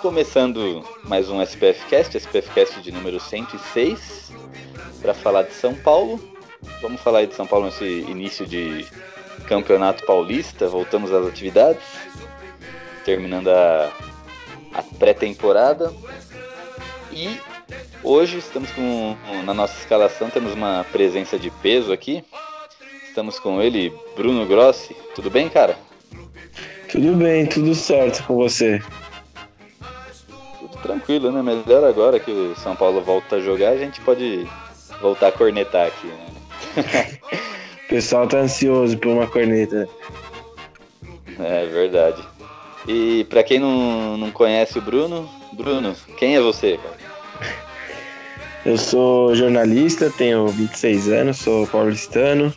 Começando mais um SPF Cast, SPF Cast de número 106, para falar de São Paulo. Vamos falar de São Paulo nesse início de campeonato paulista. Voltamos às atividades, terminando a, a pré-temporada. E hoje estamos com, na nossa escalação, temos uma presença de peso aqui. Estamos com ele, Bruno Grossi. Tudo bem, cara? Tudo bem, tudo certo com você. Tranquilo, né? Melhor agora que o São Paulo volta a jogar, a gente pode voltar a cornetar aqui, né? o pessoal tá ansioso por uma corneta. É verdade. E para quem não, não conhece o Bruno, Bruno, quem é você? Eu sou jornalista, tenho 26 anos, sou paulistano.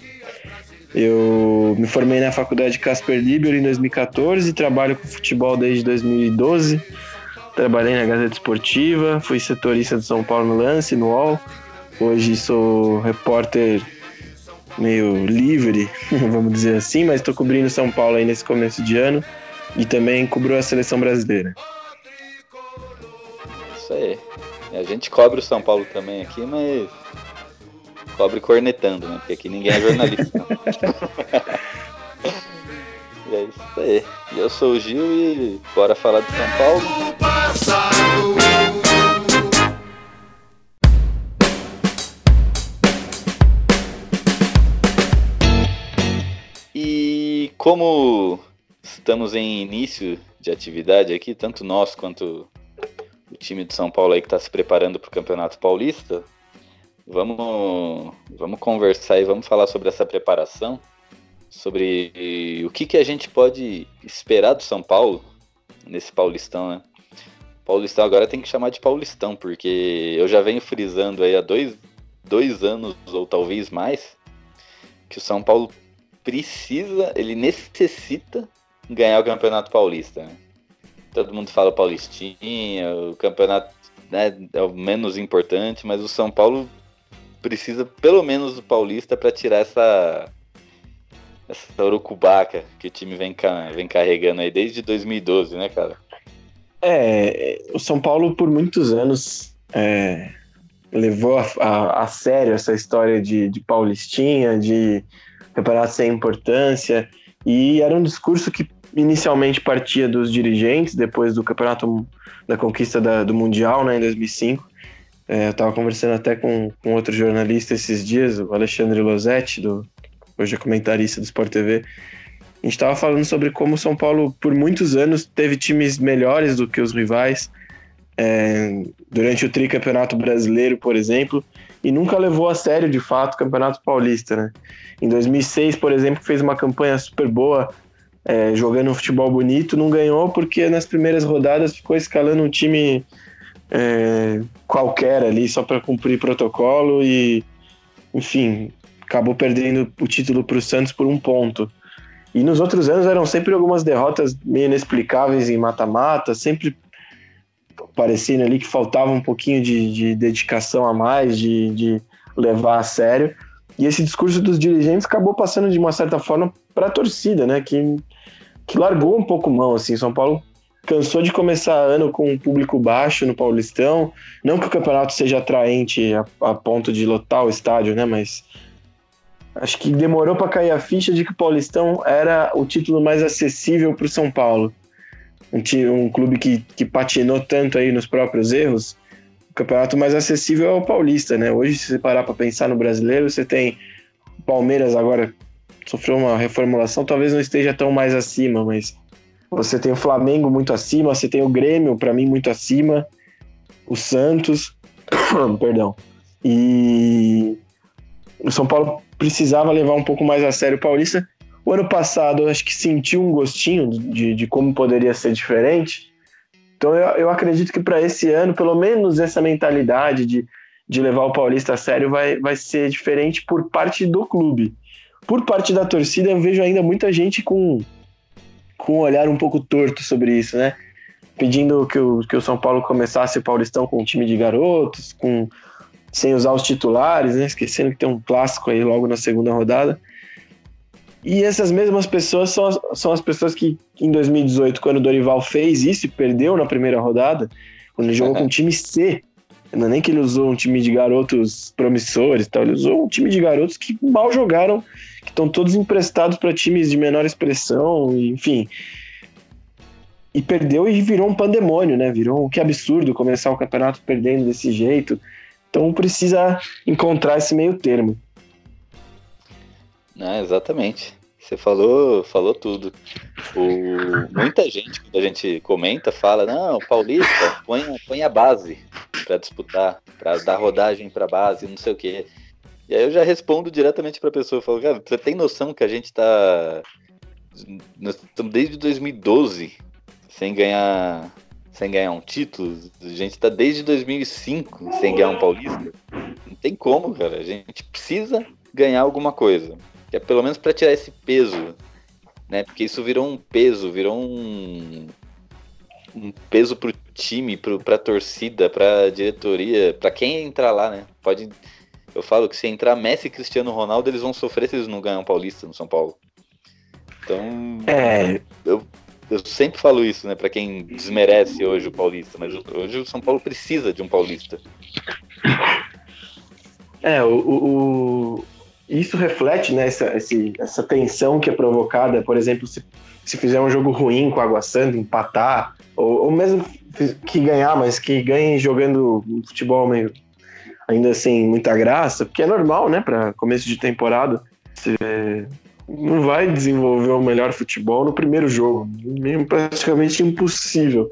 Eu me formei na faculdade Casper Libero em 2014 e trabalho com futebol desde 2012. Trabalhei na Gazeta Esportiva, fui setorista do São Paulo no Lance, no UOL. Hoje sou repórter meio livre, vamos dizer assim, mas estou cobrindo São Paulo aí nesse começo de ano e também cubro a seleção brasileira. Isso aí. A gente cobre o São Paulo também aqui, mas cobre cornetando, né? Porque aqui ninguém é jornalista. e é isso aí. Eu sou o Gil e bora falar de São Paulo. Como estamos em início de atividade aqui, tanto nós quanto o time de São Paulo aí que está se preparando para o Campeonato Paulista, vamos, vamos conversar e vamos falar sobre essa preparação, sobre o que, que a gente pode esperar do São Paulo nesse Paulistão, né? Paulistão agora tem que chamar de Paulistão, porque eu já venho frisando aí há dois, dois anos ou talvez mais que o São Paulo precisa, ele necessita ganhar o Campeonato Paulista. Né? Todo mundo fala Paulistinha, o campeonato né, é o menos importante, mas o São Paulo precisa pelo menos do Paulista para tirar essa essa urucubaca que o time vem, vem carregando aí desde 2012, né, cara? É, o São Paulo por muitos anos é, levou a, a, a, sério essa história de, de Paulistinha, de campeonato sem importância, e era um discurso que inicialmente partia dos dirigentes, depois do campeonato da conquista da, do Mundial, né, em 2005. É, eu estava conversando até com, com outro jornalista esses dias, o Alexandre Losetti, do, hoje é comentarista do Sport TV. A gente estava falando sobre como o São Paulo, por muitos anos, teve times melhores do que os rivais. É, durante o tricampeonato brasileiro, por exemplo, e nunca levou a sério, de fato, o Campeonato Paulista, né? Em 2006, por exemplo, fez uma campanha super boa, é, jogando um futebol bonito, não ganhou porque nas primeiras rodadas ficou escalando um time é, qualquer ali, só para cumprir protocolo e, enfim, acabou perdendo o título para o Santos por um ponto. E nos outros anos eram sempre algumas derrotas meio inexplicáveis em mata-mata, sempre parecendo ali que faltava um pouquinho de, de dedicação a mais, de, de, levar a sério. E esse discurso dos dirigentes acabou passando de uma certa forma para a torcida, né? Que, que largou um pouco mão, assim. São Paulo cansou de começar ano com um público baixo no Paulistão. Não que o campeonato seja atraente a, a ponto de lotar o estádio, né? Mas acho que demorou para cair a ficha de que o Paulistão era o título mais acessível para o São Paulo um, um clube que, que patinou tanto aí nos próprios erros, o campeonato mais acessível é o paulista, né? Hoje, se você parar para pensar no brasileiro, você tem o Palmeiras agora sofreu uma reformulação, talvez não esteja tão mais acima, mas você tem o Flamengo muito acima, você tem o Grêmio, para mim, muito acima, o Santos, perdão, e o São Paulo precisava levar um pouco mais a sério o Paulista, o ano passado, eu acho que sentiu um gostinho de, de como poderia ser diferente. Então eu, eu acredito que para esse ano, pelo menos essa mentalidade de, de levar o Paulista a sério vai, vai ser diferente por parte do clube. Por parte da torcida, eu vejo ainda muita gente com, com um olhar um pouco torto sobre isso, né? Pedindo que o, que o São Paulo começasse o Paulistão com um time de garotos, com sem usar os titulares, né? Esquecendo que tem um clássico aí logo na segunda rodada. E essas mesmas pessoas são as, são as pessoas que em 2018, quando o Dorival fez isso e perdeu na primeira rodada, quando ele jogou com o time C, não é nem que ele usou um time de garotos promissores, tal, ele usou um time de garotos que mal jogaram, que estão todos emprestados para times de menor expressão, enfim. E perdeu e virou um pandemônio, né? Virou que absurdo começar o campeonato perdendo desse jeito. Então precisa encontrar esse meio termo. É, exatamente. Você falou, falou tudo. O, muita gente, quando a gente comenta, fala: não, Paulista, põe, põe a base para disputar, para dar rodagem para base, não sei o quê. E aí eu já respondo diretamente para a pessoa: falo, cara, você tem noção que a gente está. Nós estamos desde 2012 sem ganhar sem ganhar um título. A gente está desde 2005 sem ganhar um Paulista. Não tem como, cara. A gente precisa ganhar alguma coisa. Que é pelo menos para tirar esse peso, né? Porque isso virou um peso, virou um, um peso pro time, pro, pra torcida, pra diretoria, pra quem entrar lá, né? Pode. Eu falo que se entrar Messi e Cristiano Ronaldo, eles vão sofrer se eles não ganham Paulista no São Paulo. Então. É. Eu, eu sempre falo isso, né, para quem desmerece hoje o Paulista, mas hoje o São Paulo precisa de um Paulista. É, o, o, isso reflete né, essa, esse, essa tensão que é provocada, por exemplo, se, se fizer um jogo ruim com a Água Santa, empatar, ou, ou mesmo que ganhar, mas que ganhe jogando futebol meio ainda sem muita graça, porque é normal, né, para começo de temporada. Você não vai desenvolver o melhor futebol no primeiro jogo. É praticamente impossível.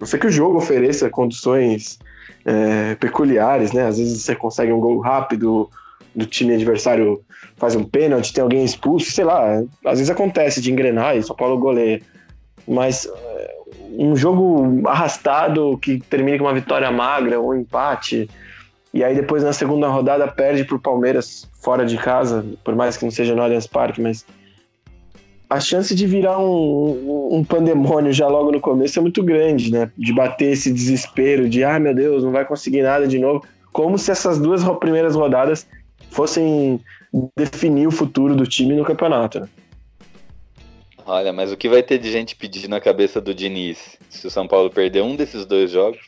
Não sei que o jogo ofereça condições é, peculiares, né? Às vezes você consegue um gol rápido, do time adversário faz um pênalti, tem alguém expulso, sei lá. Às vezes acontece de engrenar e São Paulo goleia. Mas é, um jogo arrastado que termina com uma vitória magra, um empate, e aí depois na segunda rodada perde para o Palmeiras fora de casa, por mais que não seja no Allianz Parque, mas a chance de virar um, um, pandemônio já logo no começo é muito grande, né? De bater esse desespero de, ah, meu Deus, não vai conseguir nada de novo. Como se essas duas primeiras rodadas fossem definir o futuro do time no campeonato. Né? Olha, mas o que vai ter de gente pedindo na cabeça do Diniz se o São Paulo perder um desses dois jogos?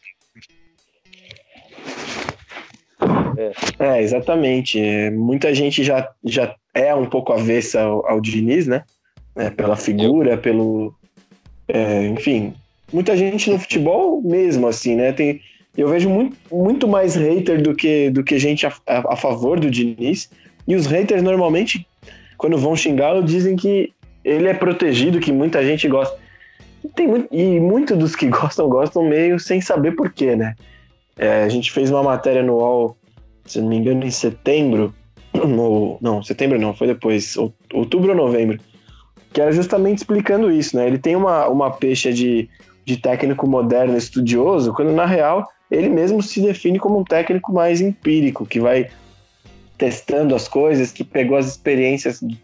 É, é exatamente. É, muita gente já, já é um pouco avessa ao, ao Diniz, né? É, pela figura, pelo. É, enfim, muita gente no futebol mesmo, assim, né? Tem, eu vejo muito, muito mais hater do que, do que gente a, a, a favor do Diniz. E os haters normalmente, quando vão xingá-lo, dizem que ele é protegido, que muita gente gosta. Tem muito, e muitos dos que gostam, gostam meio sem saber porquê, né? É, a gente fez uma matéria no UOL se não me engano, em setembro. No, não, setembro não, foi depois, outubro ou novembro. Que era justamente explicando isso, né? Ele tem uma, uma peixe de, de técnico moderno, estudioso, quando na real ele mesmo se define como um técnico mais empírico, que vai testando as coisas, que pegou as experiências do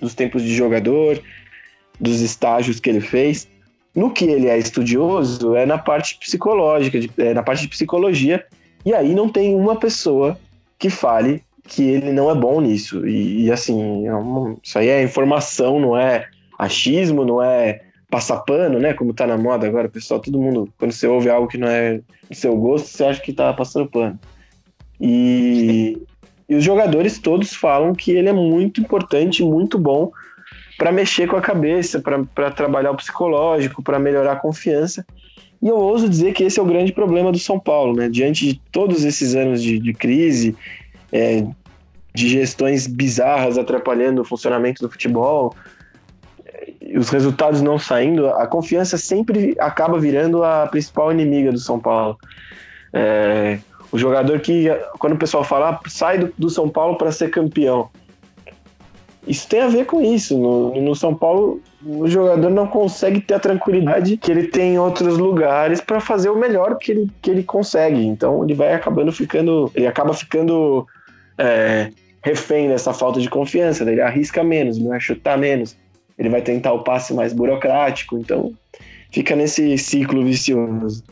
dos tempos de jogador, dos estágios que ele fez. No que ele é estudioso é na parte psicológica, de, é na parte de psicologia e aí não tem uma pessoa que fale que ele não é bom nisso. E, e assim, é isso aí é informação, não é achismo, não é passar pano, né? Como tá na moda agora, pessoal, todo mundo, quando você ouve algo que não é do seu gosto, você acha que tá passando pano. E, e os jogadores todos falam que ele é muito importante, muito bom para mexer com a cabeça, para trabalhar o psicológico, para melhorar a confiança. E eu ouso dizer que esse é o grande problema do São Paulo, né? Diante de todos esses anos de, de crise, é, de gestões bizarras atrapalhando o funcionamento do futebol, os resultados não saindo, a confiança sempre acaba virando a principal inimiga do São Paulo. É, o jogador que, quando o pessoal fala, ah, sai do, do São Paulo para ser campeão. Isso tem a ver com isso. No, no São Paulo, o jogador não consegue ter a tranquilidade que ele tem em outros lugares para fazer o melhor que ele, que ele consegue. Então ele vai acabando ficando, ele acaba ficando é, refém dessa falta de confiança, ele arrisca menos, vai chutar menos, ele vai tentar o passe mais burocrático, então fica nesse ciclo vicioso.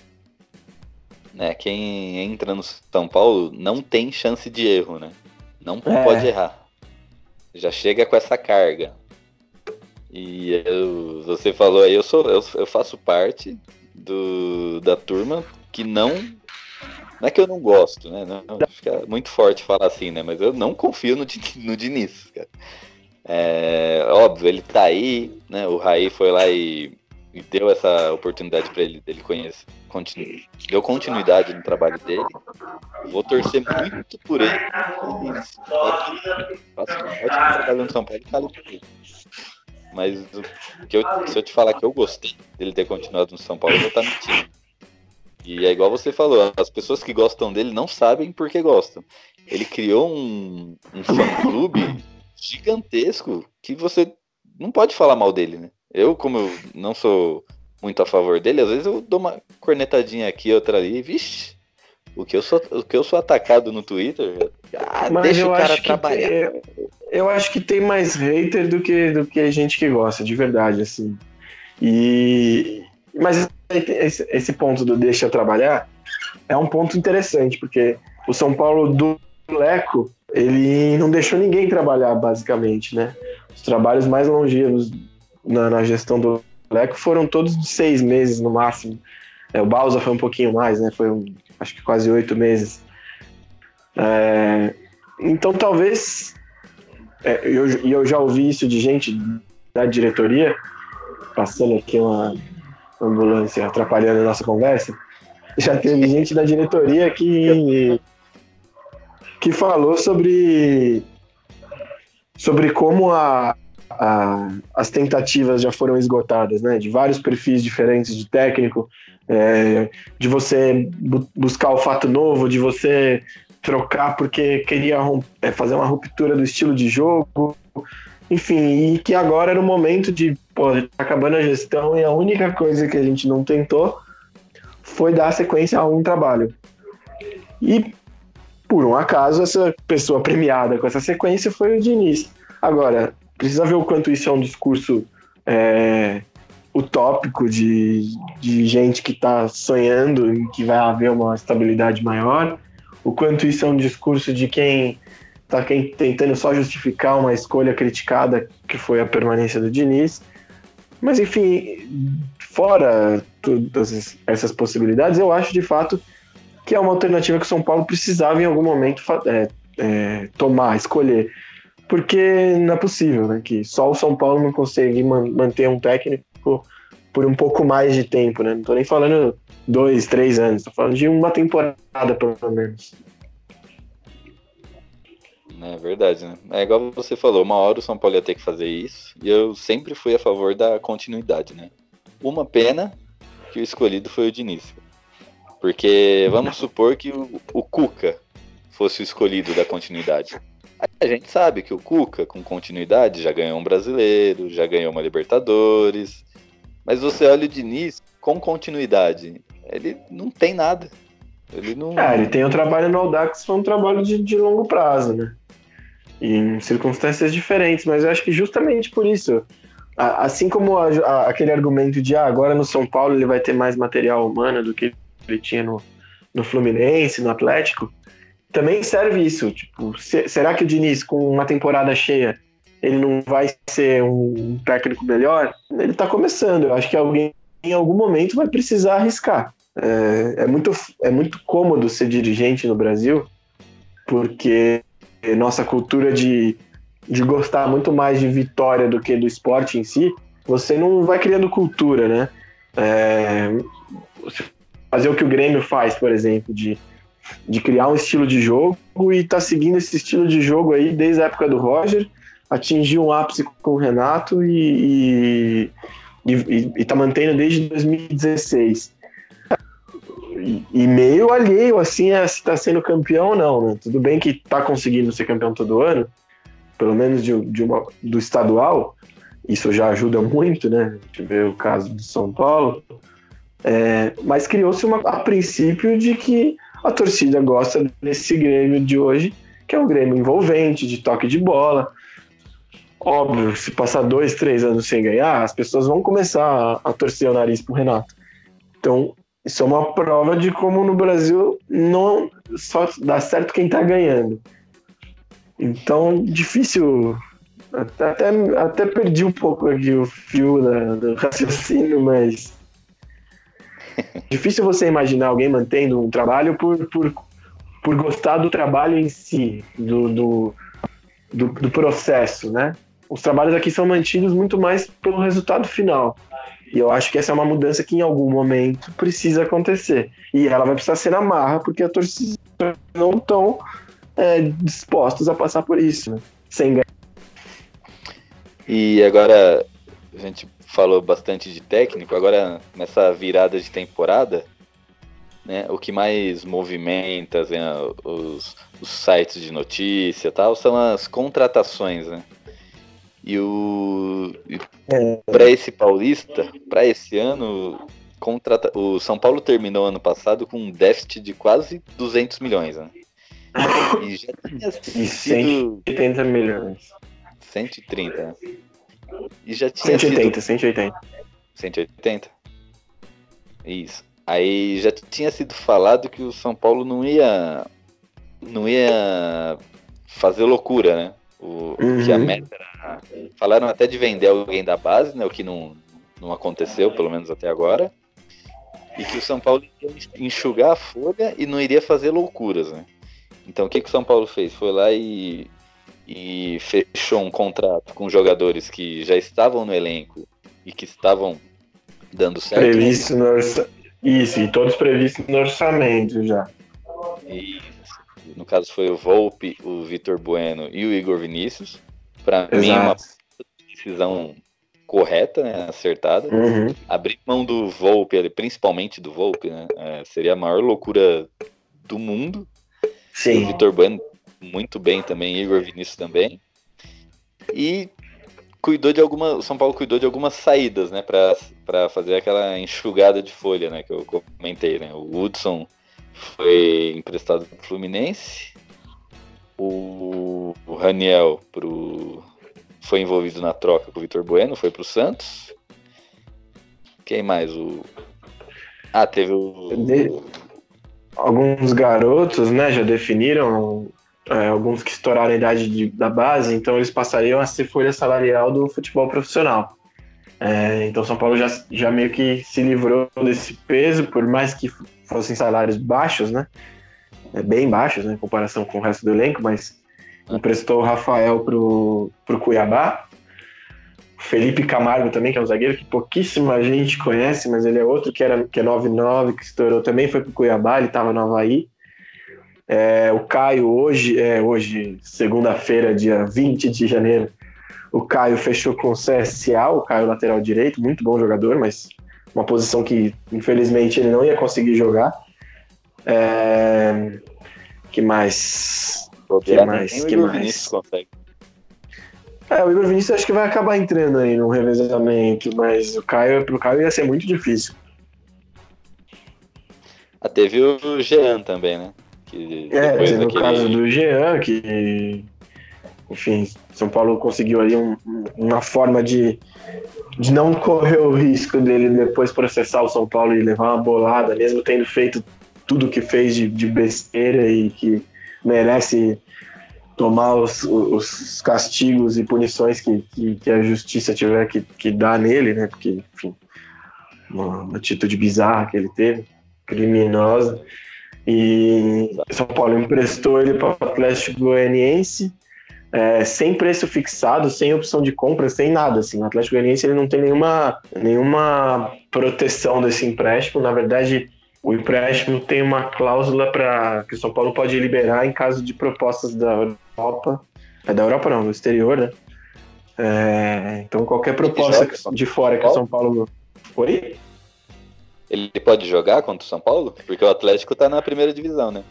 É, quem entra no São Paulo não tem chance de erro, né? Não é. pode errar. Já chega com essa carga. E eu, você falou aí, eu sou eu, eu faço parte do, da turma que não não é que eu não gosto, né? Não, fica muito forte falar assim, né? Mas eu não confio no, no Diniz, cara. É, óbvio, ele tá aí, né? O Raí foi lá e, e deu essa oportunidade para ele dele conhecer, continu, deu continuidade no trabalho dele. Vou torcer muito por ele. Faço um ótimo São Paulo. Mas eu, se eu te falar que eu gostei dele ter continuado no São Paulo, eu vou estar tá mentindo. E é igual você falou, as pessoas que gostam dele não sabem por que gostam. Ele criou um, um fã-clube gigantesco que você não pode falar mal dele, né? Eu, como eu não sou muito a favor dele, às vezes eu dou uma cornetadinha aqui, outra ali, vixe, o que eu sou, o que eu sou atacado no Twitter, ah, Mas deixa o cara trabalhar. Tem, eu acho que tem mais hater do que, do que gente que gosta, de verdade, assim. E. Mas esse, esse ponto do deixa trabalhar é um ponto interessante, porque o São Paulo do Leco, ele não deixou ninguém trabalhar, basicamente, né? Os trabalhos mais longevos na, na gestão do Leco foram todos de seis meses no máximo. É, o Bausa foi um pouquinho mais, né? Foi um, acho que quase oito meses. É, então talvez é, eu, eu já ouvi isso de gente da diretoria, passando aqui uma ambulância atrapalhando a nossa conversa. Já teve gente da diretoria que, que falou sobre, sobre como a, a, as tentativas já foram esgotadas, né? De vários perfis diferentes de técnico, é, de você bu buscar o fato novo, de você trocar porque queria é, fazer uma ruptura do estilo de jogo, enfim, e que agora era o momento de, pô, tá acabando a gestão e a única coisa que a gente não tentou foi dar sequência a um trabalho. E, por um acaso, essa pessoa premiada com essa sequência foi o Diniz. Agora, precisa ver o quanto isso é um discurso é, utópico de, de gente que está sonhando em que vai haver uma estabilidade maior, o quanto isso é um discurso de quem está tentando só justificar uma escolha criticada que foi a permanência do Diniz. Mas enfim, fora todas essas possibilidades, eu acho de fato que é uma alternativa que o São Paulo precisava em algum momento é, é, tomar, escolher. Porque não é possível, né? Que só o São Paulo não consegue man manter um técnico por um pouco mais de tempo, né? Não tô nem falando dois, três anos, tô falando de uma temporada, pelo menos. É verdade, né? É igual você falou, uma hora o São Paulo ia ter que fazer isso, e eu sempre fui a favor da continuidade, né? Uma pena que o escolhido foi o Diniz. Porque vamos supor que o, o Cuca fosse o escolhido da continuidade. A gente sabe que o Cuca, com continuidade, já ganhou um brasileiro, já ganhou uma Libertadores. Mas você olha o Diniz com continuidade. Ele não tem nada. Ele não. É, ele tem o trabalho no Audax, foi um trabalho de, de longo prazo, né? em circunstâncias diferentes, mas eu acho que justamente por isso, assim como a, a, aquele argumento de ah, agora no São Paulo ele vai ter mais material humano do que ele tinha no, no Fluminense, no Atlético, também serve isso. Tipo, se, será que o Diniz, com uma temporada cheia, ele não vai ser um técnico melhor? Ele está começando. Eu acho que alguém em algum momento vai precisar arriscar. É, é, muito, é muito cômodo ser dirigente no Brasil, porque nossa cultura de, de gostar muito mais de vitória do que do esporte em si, você não vai criando cultura, né? É, fazer o que o Grêmio faz, por exemplo, de, de criar um estilo de jogo e tá seguindo esse estilo de jogo aí desde a época do Roger, atingiu um ápice com o Renato e, e, e, e tá mantendo desde 2016 e, meio alheio assim a se está sendo campeão ou não, né? Tudo bem que está conseguindo ser campeão todo ano, pelo menos de, de uma, do estadual, isso já ajuda muito, né? A gente vê o caso do São Paulo. É, mas criou-se a princípio de que a torcida gosta desse Grêmio de hoje, que é um Grêmio envolvente, de toque de bola. Óbvio, se passar dois, três anos sem ganhar, as pessoas vão começar a, a torcer o nariz pro Renato. Então, isso é uma prova de como no Brasil não só dá certo quem tá ganhando. Então, difícil. Até, até perdi um pouco aqui o fio da, do raciocínio, mas. difícil você imaginar alguém mantendo um trabalho por, por, por gostar do trabalho em si, do, do, do, do processo, né? Os trabalhos aqui são mantidos muito mais pelo resultado final. E eu acho que essa é uma mudança que em algum momento precisa acontecer. E ela vai precisar ser na marra, porque a torcida não estão é, dispostos a passar por isso, né? sem ganhar. E agora, a gente falou bastante de técnico, agora nessa virada de temporada, né, o que mais movimenta né, os, os sites de notícia tal são as contratações, né? E o é. para esse paulista, para esse ano, contrata, o São Paulo terminou ano passado com um déficit de quase 200 milhões, né? E já tinha sido 180 milhões. 130. Né? E já tinha 180, sido... 180. 180. Isso. Aí já tinha sido falado que o São Paulo não ia não ia fazer loucura, né? O, uhum. Que a meta era... Falaram até de vender alguém da base, né? O que não, não aconteceu, pelo menos até agora. E que o São Paulo ia enxugar a folha e não iria fazer loucuras, né? Então o que, que o São Paulo fez? Foi lá e, e fechou um contrato com jogadores que já estavam no elenco e que estavam dando certo. Previsto no orça... Isso, e todos previstos no orçamento já. Isso no caso foi o Volpe, o Vitor Bueno e o Igor Vinícius. Para mim, uma decisão correta, né, acertada. Uhum. Abrir mão do Volpe, principalmente do Volpe, né, é, seria a maior loucura do mundo. Sim. O Vitor Bueno muito bem também, Igor Vinícius também. E cuidou de alguma, o São Paulo cuidou de algumas saídas, né, para fazer aquela enxugada de folha, né, que eu comentei, né? O Hudson foi emprestado pro Fluminense. O, o Raniel pro, foi envolvido na troca com o Vitor Bueno, foi pro Santos. Quem mais? O. Ah, teve o. Alguns garotos, né, já definiram é, alguns que estouraram a idade de, da base, então eles passariam a ser folha salarial do futebol profissional. É, então São Paulo já, já meio que se livrou desse peso, por mais que fossem salários baixos, né? É, bem baixos, né, em comparação com o resto do elenco, mas emprestou o Rafael pro, pro Cuiabá. Felipe Camargo também, que é um zagueiro que pouquíssima gente conhece, mas ele é outro que, era, que é 9-9, que estourou também, foi pro Cuiabá, ele estava no Havaí. É, o Caio, hoje, é, hoje segunda-feira, dia 20 de janeiro, o Caio fechou com o CSA, o Caio lateral direito, muito bom jogador, mas uma posição que infelizmente ele não ia conseguir jogar. É... Que mais? Que mais? Que mais? É, o Igor Vinícius acho que vai acabar entrando aí no revezamento, mas o Caio, pro Caio ia ser muito difícil. Ah, teve o Jean também, né? Que é, teve daquele... caso do Jean, que enfim, São Paulo conseguiu ali um, uma forma de, de não correr o risco dele depois processar o São Paulo e levar uma bolada, mesmo tendo feito tudo que fez de, de, besteira e que merece tomar os, os castigos e punições que, que, que, a justiça tiver que, que dar nele, né? Porque, enfim, uma, uma atitude bizarra que ele teve, criminosa. E São Paulo emprestou ele para o Atlético Goianiense é, sem preço fixado, sem opção de compra, sem nada. Assim. O Atlético Goianiense ele não tem nenhuma, nenhuma proteção desse empréstimo. Na verdade, o empréstimo tem uma cláusula para que o São Paulo pode liberar em caso de propostas da Europa. É da Europa não, do exterior, né? É, então qualquer proposta de fora que o São Paulo. Oi? Ele pode jogar contra o São Paulo? Porque o Atlético tá na primeira divisão, né?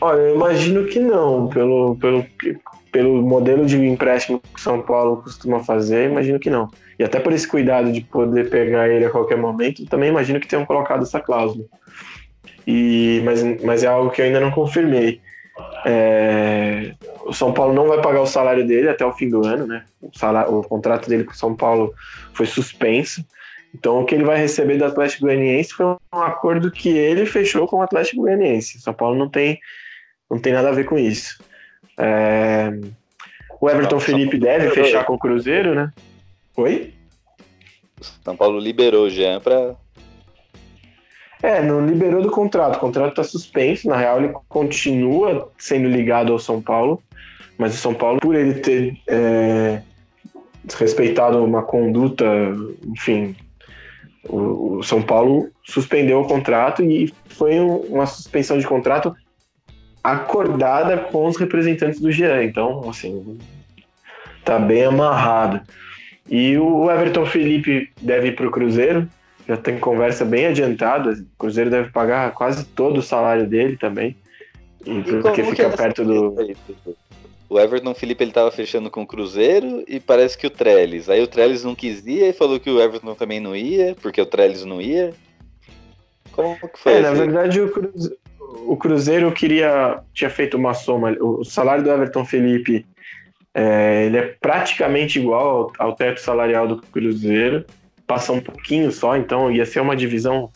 Olha, eu imagino que não, pelo, pelo, pelo modelo de empréstimo que o São Paulo costuma fazer, imagino que não. E até por esse cuidado de poder pegar ele a qualquer momento, também imagino que tenham colocado essa cláusula. E, mas, mas é algo que eu ainda não confirmei. É, o São Paulo não vai pagar o salário dele até o fim do ano, né? O, salário, o contrato dele com o São Paulo foi suspenso. Então, o que ele vai receber do Atlético Goianiense foi um acordo que ele fechou com o Atlético Goianiense. São Paulo não tem, não tem nada a ver com isso. É, o Everton Felipe deve fechar com o Cruzeiro, né? Oi? São Paulo liberou o Jean para é, não liberou do contrato. O contrato está suspenso. Na real, ele continua sendo ligado ao São Paulo. Mas o São Paulo, por ele ter é, respeitado uma conduta, enfim, o, o, São Paulo suspendeu o contrato e foi um, uma suspensão de contrato acordada com os representantes do Jean. Então, assim, tá bem amarrado. E o Everton Felipe deve ir para o Cruzeiro já tem conversa bem adiantada. O Cruzeiro deve pagar quase todo o salário dele também. E, porque fica é perto do. O Everton Felipe ele tava fechando com o Cruzeiro e parece que o Trellis. Aí o Trellis não quis ir e falou que o Everton também não ia, porque o Trellis não ia. Como que foi? É, na verdade o Cruzeiro, o Cruzeiro queria. tinha feito uma soma. O salário do Everton Felipe é, ele é praticamente igual ao, ao teto salarial do Cruzeiro passa um pouquinho só, então ia ser uma divisão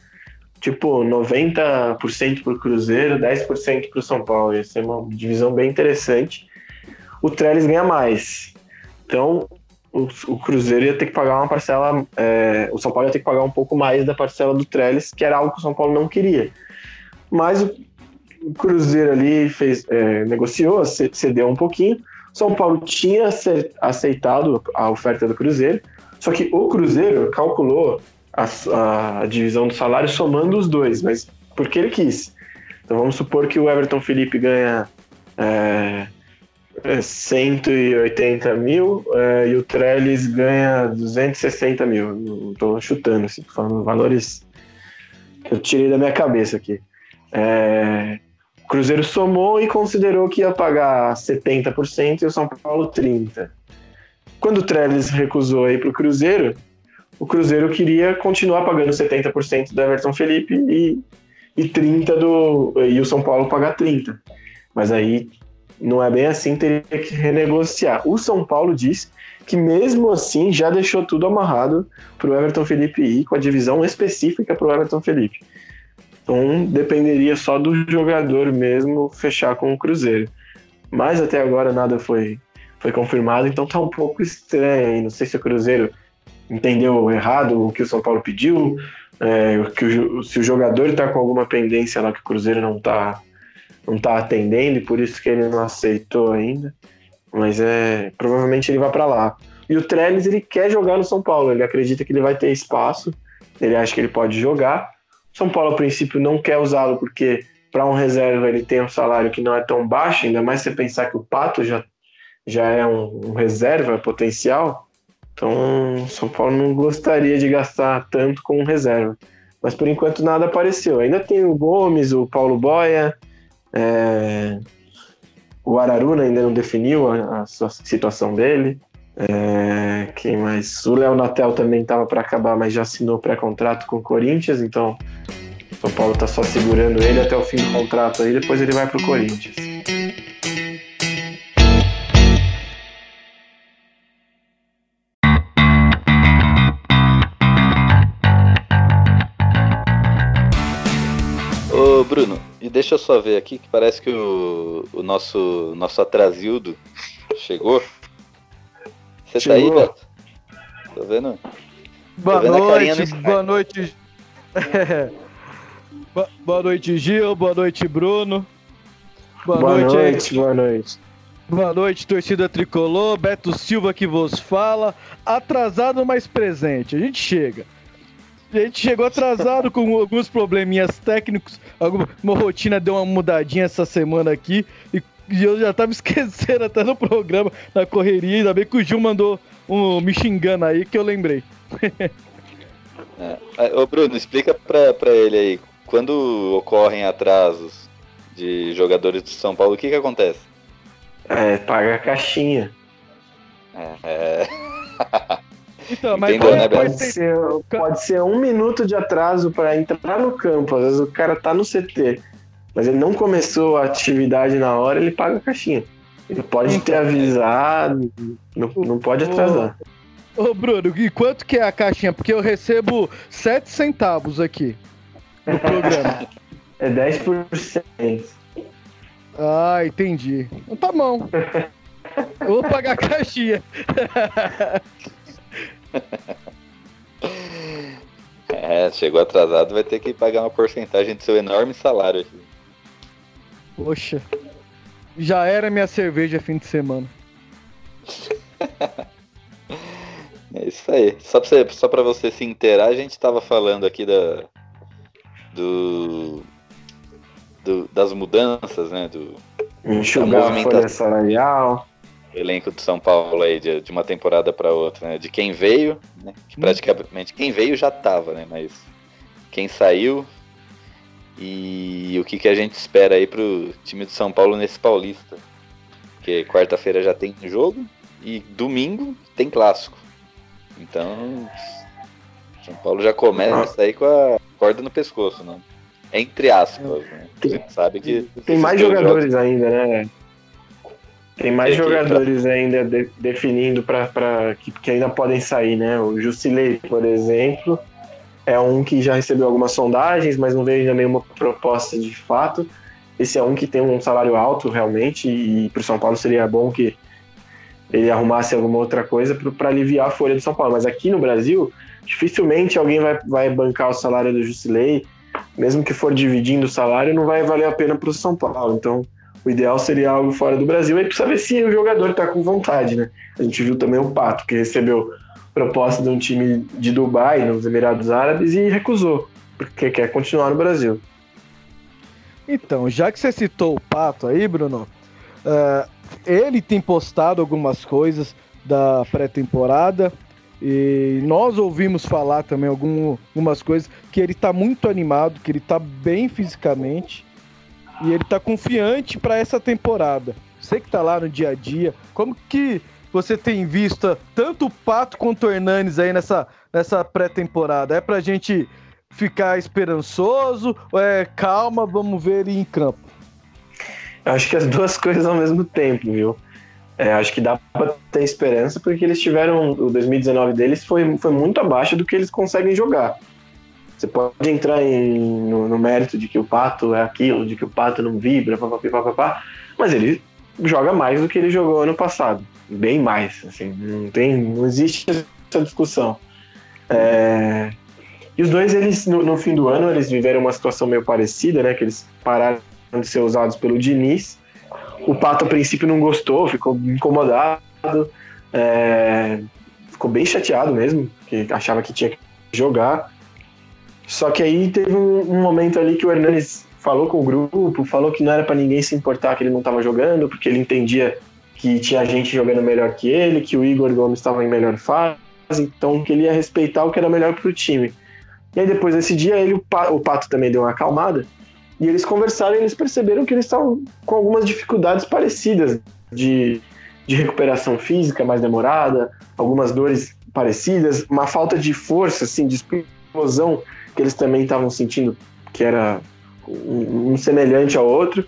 tipo 90% para o Cruzeiro, 10% para o São Paulo. Ia ser uma divisão bem interessante. O Trellis ganha mais. Então o, o Cruzeiro ia ter que pagar uma parcela. É, o São Paulo ia ter que pagar um pouco mais da parcela do Trellis, que era algo que o São Paulo não queria. Mas o, o Cruzeiro ali fez, é, negociou, cedeu um pouquinho. São Paulo tinha aceitado a oferta do Cruzeiro, só que o Cruzeiro calculou a, a divisão do salário somando os dois, mas porque ele quis. Então vamos supor que o Everton Felipe ganha é, 180 é, mil é, e o Trellis ganha 260 mil. Estou chutando, assim, falando valores que eu tirei da minha cabeça aqui. É, o Cruzeiro somou e considerou que ia pagar 70% e o São Paulo 30%. Quando o Trellis recusou ir para o Cruzeiro, o Cruzeiro queria continuar pagando 70% do Everton Felipe e, e 30% do. e o São Paulo pagar 30%. Mas aí não é bem assim, teria que renegociar. O São Paulo diz que mesmo assim já deixou tudo amarrado para o Everton Felipe ir com a divisão específica para o Everton Felipe. Então dependeria só do jogador mesmo fechar com o Cruzeiro. Mas até agora nada foi foi confirmado, então tá um pouco estranho. Não sei se o Cruzeiro entendeu errado o que o São Paulo pediu, é, que o, se o jogador está com alguma pendência lá que o Cruzeiro não está não tá atendendo, e por isso que ele não aceitou ainda. Mas é provavelmente ele vai para lá. E o Trellis ele quer jogar no São Paulo, ele acredita que ele vai ter espaço, ele acha que ele pode jogar. São Paulo, a princípio, não quer usá-lo porque para um reserva ele tem um salário que não é tão baixo, ainda mais você pensar que o Pato já já é um, um reserva potencial, então São Paulo não gostaria de gastar tanto com reserva. Mas por enquanto nada apareceu. Ainda tem o Gomes, o Paulo Boia, é... o Araruna ainda não definiu a, a situação dele. É... Quem mais? O Léo Natel também estava para acabar, mas já assinou pré-contrato com o Corinthians, então São Paulo está só segurando ele até o fim do contrato aí, depois ele vai para o Corinthians. Bruno, e deixa eu só ver aqui que parece que o, o nosso, nosso atrasildo chegou. Você tá aí, Beto? Tô vendo? Boa Tô vendo noite, boa noite. boa noite, Gil, boa noite, Bruno. Boa, boa noite, noite boa noite. Boa noite, torcida tricolor. Beto Silva que vos fala. Atrasado, mas presente. A gente chega. A gente chegou atrasado com alguns probleminhas técnicos. Alguma rotina deu uma mudadinha essa semana aqui. E, e eu já tava esquecendo até no programa, na correria. Ainda bem que o Gil mandou um me xingando aí que eu lembrei. é. Ô Bruno, explica pra, pra ele aí. Quando ocorrem atrasos de jogadores do São Paulo, o que que acontece? É, paga a caixinha. É, Então, mas Entendeu, pode- né, pode ser- pode ser um minuto de atraso para entrar no campo. Às vezes o cara tá no CT, mas ele não começou a atividade na hora, ele paga a caixinha. Ele pode ter avisado, não, não pode atrasar. Ô, Bruno, e quanto que é a caixinha? Porque eu recebo 7 centavos aqui no programa. É 10%. ah, entendi. Então Tá bom. Eu vou pagar a caixinha. é, chegou atrasado, vai ter que pagar uma porcentagem do seu enorme salário aqui. Poxa. Já era minha cerveja fim de semana. É isso aí. Só pra, você, só pra você se inteirar, a gente tava falando aqui da. Do. do- das mudanças, né? Do Enxugar a folha salarial. Elenco do São Paulo aí, de, de uma temporada pra outra, né? De quem veio, né? Que praticamente quem veio já tava, né? Mas quem saiu e o que, que a gente espera aí pro time do São Paulo nesse Paulista. Porque quarta-feira já tem jogo e domingo tem clássico. Então, São Paulo já começa aí com a corda no pescoço, né? Entre aspas, né? A gente sabe que. Tem mais jogadores ainda, né? Tem mais Tem jogadores ainda de- definindo para que, que ainda podem sair, né? O Jusilei, por exemplo, é um que já recebeu algumas sondagens, mas não veio ainda nenhuma proposta de fato. Esse é um que tem um salário alto realmente e para o São Paulo seria bom que ele arrumasse alguma outra coisa para aliviar a folha do São Paulo. Mas aqui no Brasil, dificilmente alguém vai, vai bancar o salário do Jusilei, mesmo que for dividindo o salário, não vai valer a pena para o São Paulo. Então, o ideal seria algo fora do Brasil. Aí precisa ver se o jogador está com vontade, né? A gente viu também o Pato, que recebeu proposta de um time de Dubai, nos Emirados Árabes, e recusou, porque quer continuar no Brasil. Então, já que você citou o Pato aí, Bruno, eh, ele tem postado algumas coisas da pré-temporada e nós ouvimos falar também algum- algumas coisas que ele tá muito animado, que ele tá bem fisicamente e ele tá confiante para essa temporada. Você que tá lá no dia a dia, como que você tem visto tanto o Pato quanto o Hernanes aí nessa, nessa pré-temporada? É pra gente ficar esperançoso é calma, vamos ver ele em campo? Acho que as duas coisas ao mesmo tempo, viu? É, acho que dá pra ter esperança, porque eles tiveram. O 2019 deles foi, foi muito abaixo do que eles conseguem jogar. Você pode entrar em- no, no mérito de que o pato é aquilo, de que o pato não vibra, papapá, mas ele joga mais do que ele jogou ano passado. Bem mais. Assim, não, tem, não existe essa discussão. É, e os dois, eles, no, no fim do ano, eles viveram uma situação meio parecida, né? Que eles pararam de ser usados pelo Diniz. O Pato, a princípio, não gostou, ficou incomodado, é, ficou bem chateado mesmo, que achava que tinha que jogar. Só que aí teve um, um momento ali que o Hernanes falou com o grupo, falou que não era para ninguém se importar que ele não estava jogando, porque ele entendia que tinha gente jogando melhor que ele, que o Igor Gomes estava em melhor fase, então que ele ia respeitar o que era melhor para o time. E aí depois desse dia, ele, o, Pa- o Pato também deu uma acalmada, e eles conversaram e eles perceberam que eles estavam com algumas dificuldades parecidas de, de recuperação física mais demorada, algumas dores parecidas, uma falta de força, assim, de explosão que eles também estavam sentindo, que era um, um semelhante ao outro.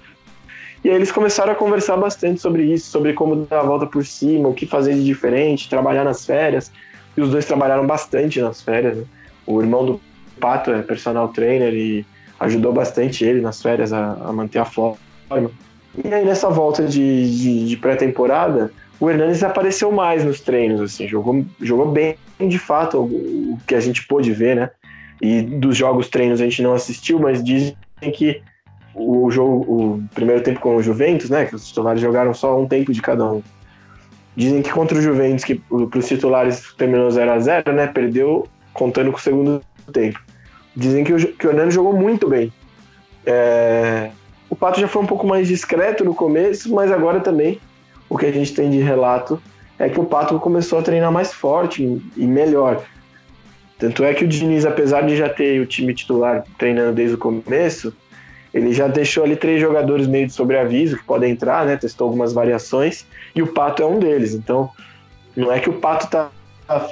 E aí eles começaram a conversar bastante sobre isso, sobre como dar a volta por cima, o que fazer de diferente, trabalhar nas férias. E os dois trabalharam bastante nas férias. né? O irmão do Pato é personal trainer e ajudou bastante ele nas férias a, a manter a forma. E aí nessa volta de, de, de pré-temporada, o Hernanes apareceu mais nos treinos, assim, jogou, jogou bem de fato o, o que a gente pôde ver, né? E dos jogos treinos a gente não assistiu, mas dizem que o jogo, o primeiro tempo com o Juventus, né? Que os titulares jogaram só um tempo de cada um. Dizem que contra o Juventus, que para os titulares terminou 0 a 0 né? Perdeu contando com o segundo tempo. Dizem que o, que o jogou muito bem. É, o Pato já foi um pouco mais discreto no começo, mas agora também o que a gente tem de relato é que o Pato começou a treinar mais forte e melhor. Tanto é que o Diniz, apesar de já ter o time titular treinando desde o começo, Ele já deixou ali três jogadores meio de sobreaviso que podem entrar, né? Testou algumas variações e o Pato é um deles. Então, não é que o Pato tá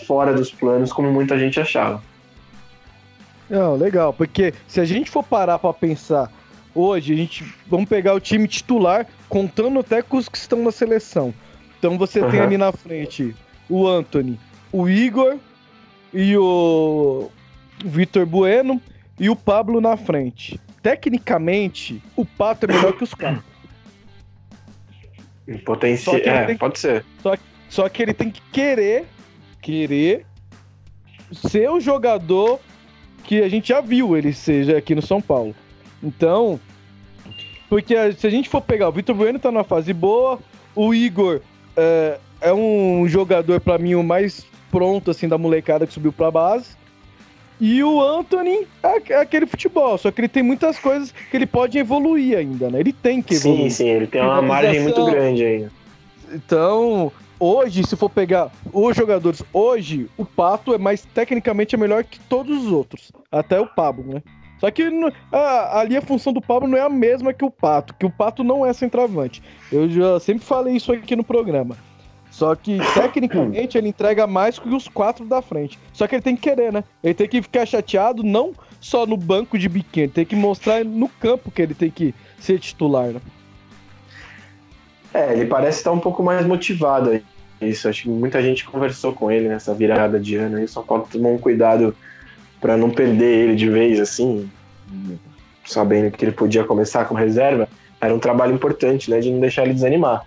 fora dos planos como muita gente achava. Não, legal, porque se a gente for parar para pensar hoje, a gente vamos pegar o time titular, contando até com os que estão na seleção. Então você uhum. tem ali na frente o Anthony, o Igor e o Vitor Bueno e o Pablo na frente. Tecnicamente, o Pato é melhor que os quatro. Potencial. É, pode ser. Só, só que ele tem que querer, querer ser o jogador que a gente já viu ele seja aqui no São Paulo. Então, porque se a gente for pegar, o Vitor Bueno tá numa fase boa, o Igor é, é um jogador para mim o mais pronto assim da molecada que subiu para base. E o Anthony é, é, aquele futebol, só que ele tem muitas coisas que ele pode evoluir ainda, né? Ele tem que evoluir. Sim, sim, ele tem uma margem muito grande ainda. Então, hoje, se for pegar os jogadores, hoje o Pato é mais tecnicamente é melhor que todos os outros, até o Pablo, né? Só que a, ali a função do Pablo não é a mesma que o Pato, que o Pato não é centroavante. Eu já sempre falei isso aqui no programa. Só que, tecnicamente, ele entrega mais que os quatro da frente. Só que ele tem que querer, né? Ele tem que ficar chateado não só no banco de biquinho, ele tem que mostrar no campo que ele tem que ser titular, né? É, ele parece estar um pouco mais motivado aí. Isso, acho que muita gente conversou com ele nessa virada de ano aí. Só pode tomar um cuidado para não perder ele de vez, assim, sabendo que ele podia começar com reserva. Era um trabalho importante, né, de não deixar ele desanimar.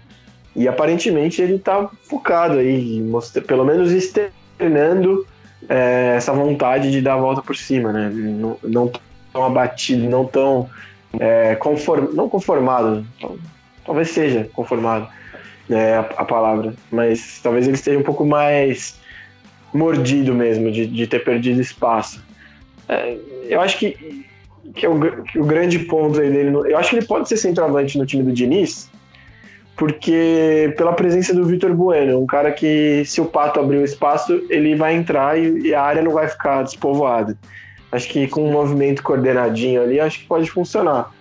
E aparentemente ele tá focado aí, mostra, pelo menos externando é, essa vontade de dar a volta por cima, né? Não, não tão abatido, não tão é, conform, não conformado, talvez seja conformado é a, a, palavra, mas talvez ele esteja um pouco mais mordido mesmo de, de ter perdido espaço. É, eu acho que, que, é o, que o grande ponto aí dele, eu acho que ele pode ser centroavante no time do Diniz, porque pela presença do Vitor Bueno, um cara que se o Pato abrir o espaço, ele vai entrar e, a área não vai ficar despovoada. Acho que com um movimento coordenadinho ali, acho que pode funcionar.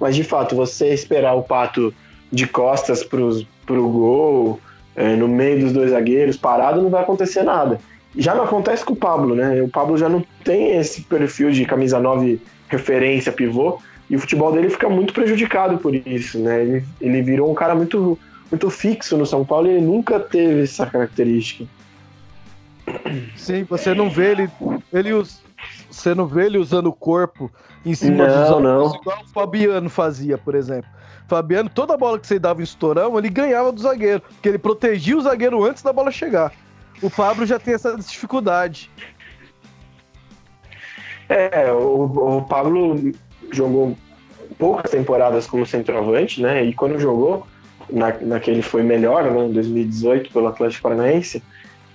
Mas de fato, você esperar o Pato de costas para o gol, é, no meio dos dois zagueiros, parado, não vai acontecer nada. Já não acontece com o Pablo, né? O Pablo já não tem esse perfil de camisa 9 referência, pivô. E o futebol dele fica muito prejudicado por isso, né? Ele, ele virou um cara muito, muito fixo no São Paulo e ele nunca teve essa característica. Sim, você não vê ele, ele você não vê ele usando o corpo em cima não, dos não. igual o Fabiano fazia, por exemplo. Fabiano, toda bola que você dava em estourão, ele ganhava do zagueiro, porque ele protegia o zagueiro antes da bola chegar. O Pablo já tem essa dificuldade. É, o, o Pablo jogou poucas temporadas como centroavante, né? E quando jogou, na, naquele foi melhor, né, em 2018, pelo Atlético Paranaense,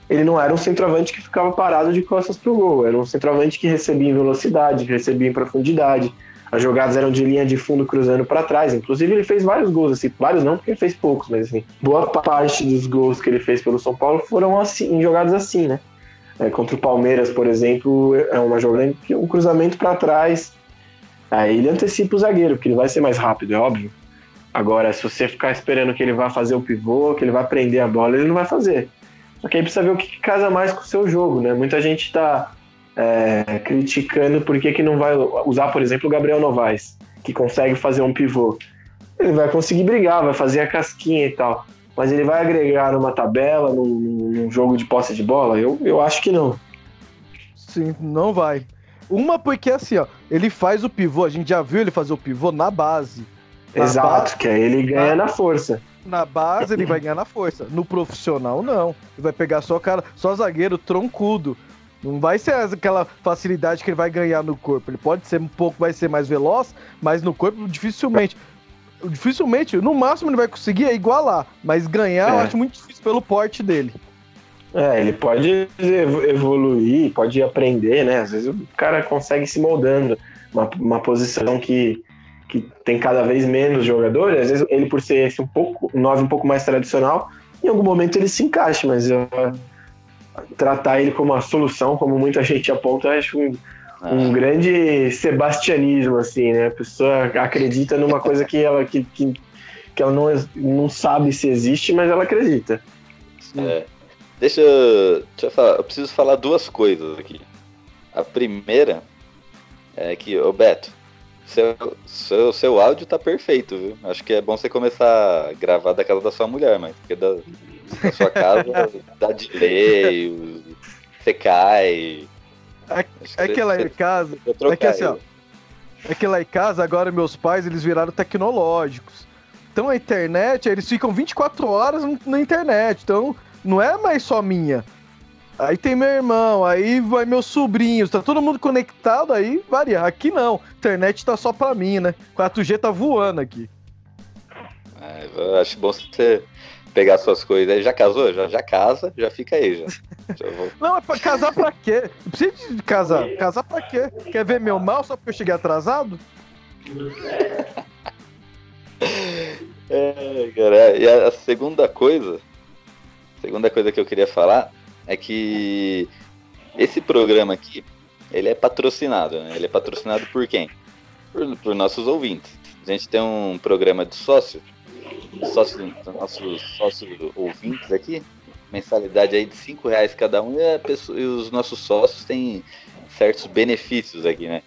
ele não era um centroavante que ficava parado de costas pro gol, era um centroavante que recebia em velocidade, recebia em profundidade. As jogadas eram de linha de fundo cruzando para trás. Inclusive, ele fez vários gols, assim, vários não, porque ele fez poucos, mas assim, boa parte dos gols que ele fez pelo São Paulo foram assim, em jogadas assim, né? É, contra o Palmeiras, por exemplo, é uma jogada que um cruzamento para trás, Aí ele antecipa o zagueiro, porque ele vai ser mais rápido, é óbvio. Agora, se você ficar esperando que ele vá fazer o pivô, que ele vai prender a bola, ele não vai fazer. Só que aí precisa ver o que casa mais com o seu jogo, né? Muita gente está é, criticando por que, que não vai usar, por exemplo, o Gabriel Novaes, que consegue fazer um pivô. Ele vai conseguir brigar, vai fazer a casquinha e tal. Mas ele vai agregar numa tabela, num, num jogo de posse de bola? Eu, eu acho que não. Sim, não vai. Uma porque assim, ó, ele faz o pivô, a gente já viu ele fazer o pivô na base. Na Exato, base, que aí ele ganha na, na força. Na base ele vai ganhar na força. No profissional, não. Ele vai pegar só cara, só zagueiro troncudo. Não vai ser aquela facilidade que ele vai ganhar no corpo. Ele pode ser um pouco, vai ser mais veloz, mas no corpo dificilmente. Dificilmente, no máximo ele vai conseguir igualar, mas ganhar é. eu acho muito difícil pelo porte dele. É, ele pode evoluir, pode aprender, né? Às vezes o cara consegue se moldando. Uma, uma posição que, que tem cada vez menos jogadores, às vezes ele por ser esse um pouco, um 9 um pouco mais tradicional, em algum momento ele se encaixa, mas uh, tratar ele como uma solução, como muita gente aponta, acho um grande sebastianismo, assim, né? A pessoa acredita numa coisa que ela, que, que, que ela não, não sabe se existe, mas ela acredita. É. Deixa, eu- deixa eu falar, eu preciso falar duas coisas aqui. A primeira é que, ô Beto, seu, seu, seu áudio tá perfeito, viu? Acho que é bom você começar a gravar da casa da sua mulher, mas porque da, da sua casa dá delay, você cai. É- É que lá em casa, é que assim, ó, é que lá em casa agora meus pais eles viraram tecnológicos. Então a internet, eles ficam 24 horas na internet. Então não é mais só minha. Aí tem meu irmão, aí vai meus sobrinhos, tá todo mundo conectado, aí varia. Aqui não, internet tá só pra mim, né? 4G tá voando aqui. É, eu acho bom você pegar suas coisas aí. Já casou? Já, já casa, já fica aí já. Já Não, é pra casar pra quê? Não precisa de casar. Casar pra quê? Quer ver meu mal só porque eu cheguei atrasado? É, cara, e a, segunda coisa, segunda coisa que eu queria falar é que esse programa aqui, ele é patrocinado, né? Ele é patrocinado por quem? Por, por nossos ouvintes. A gente tem um programa de sócio, sócio nossos sócios ouvintes aqui, mensalidade aí de 5 reais cada um, e, pessoa- e os nossos sócios têm certos benefícios aqui, né?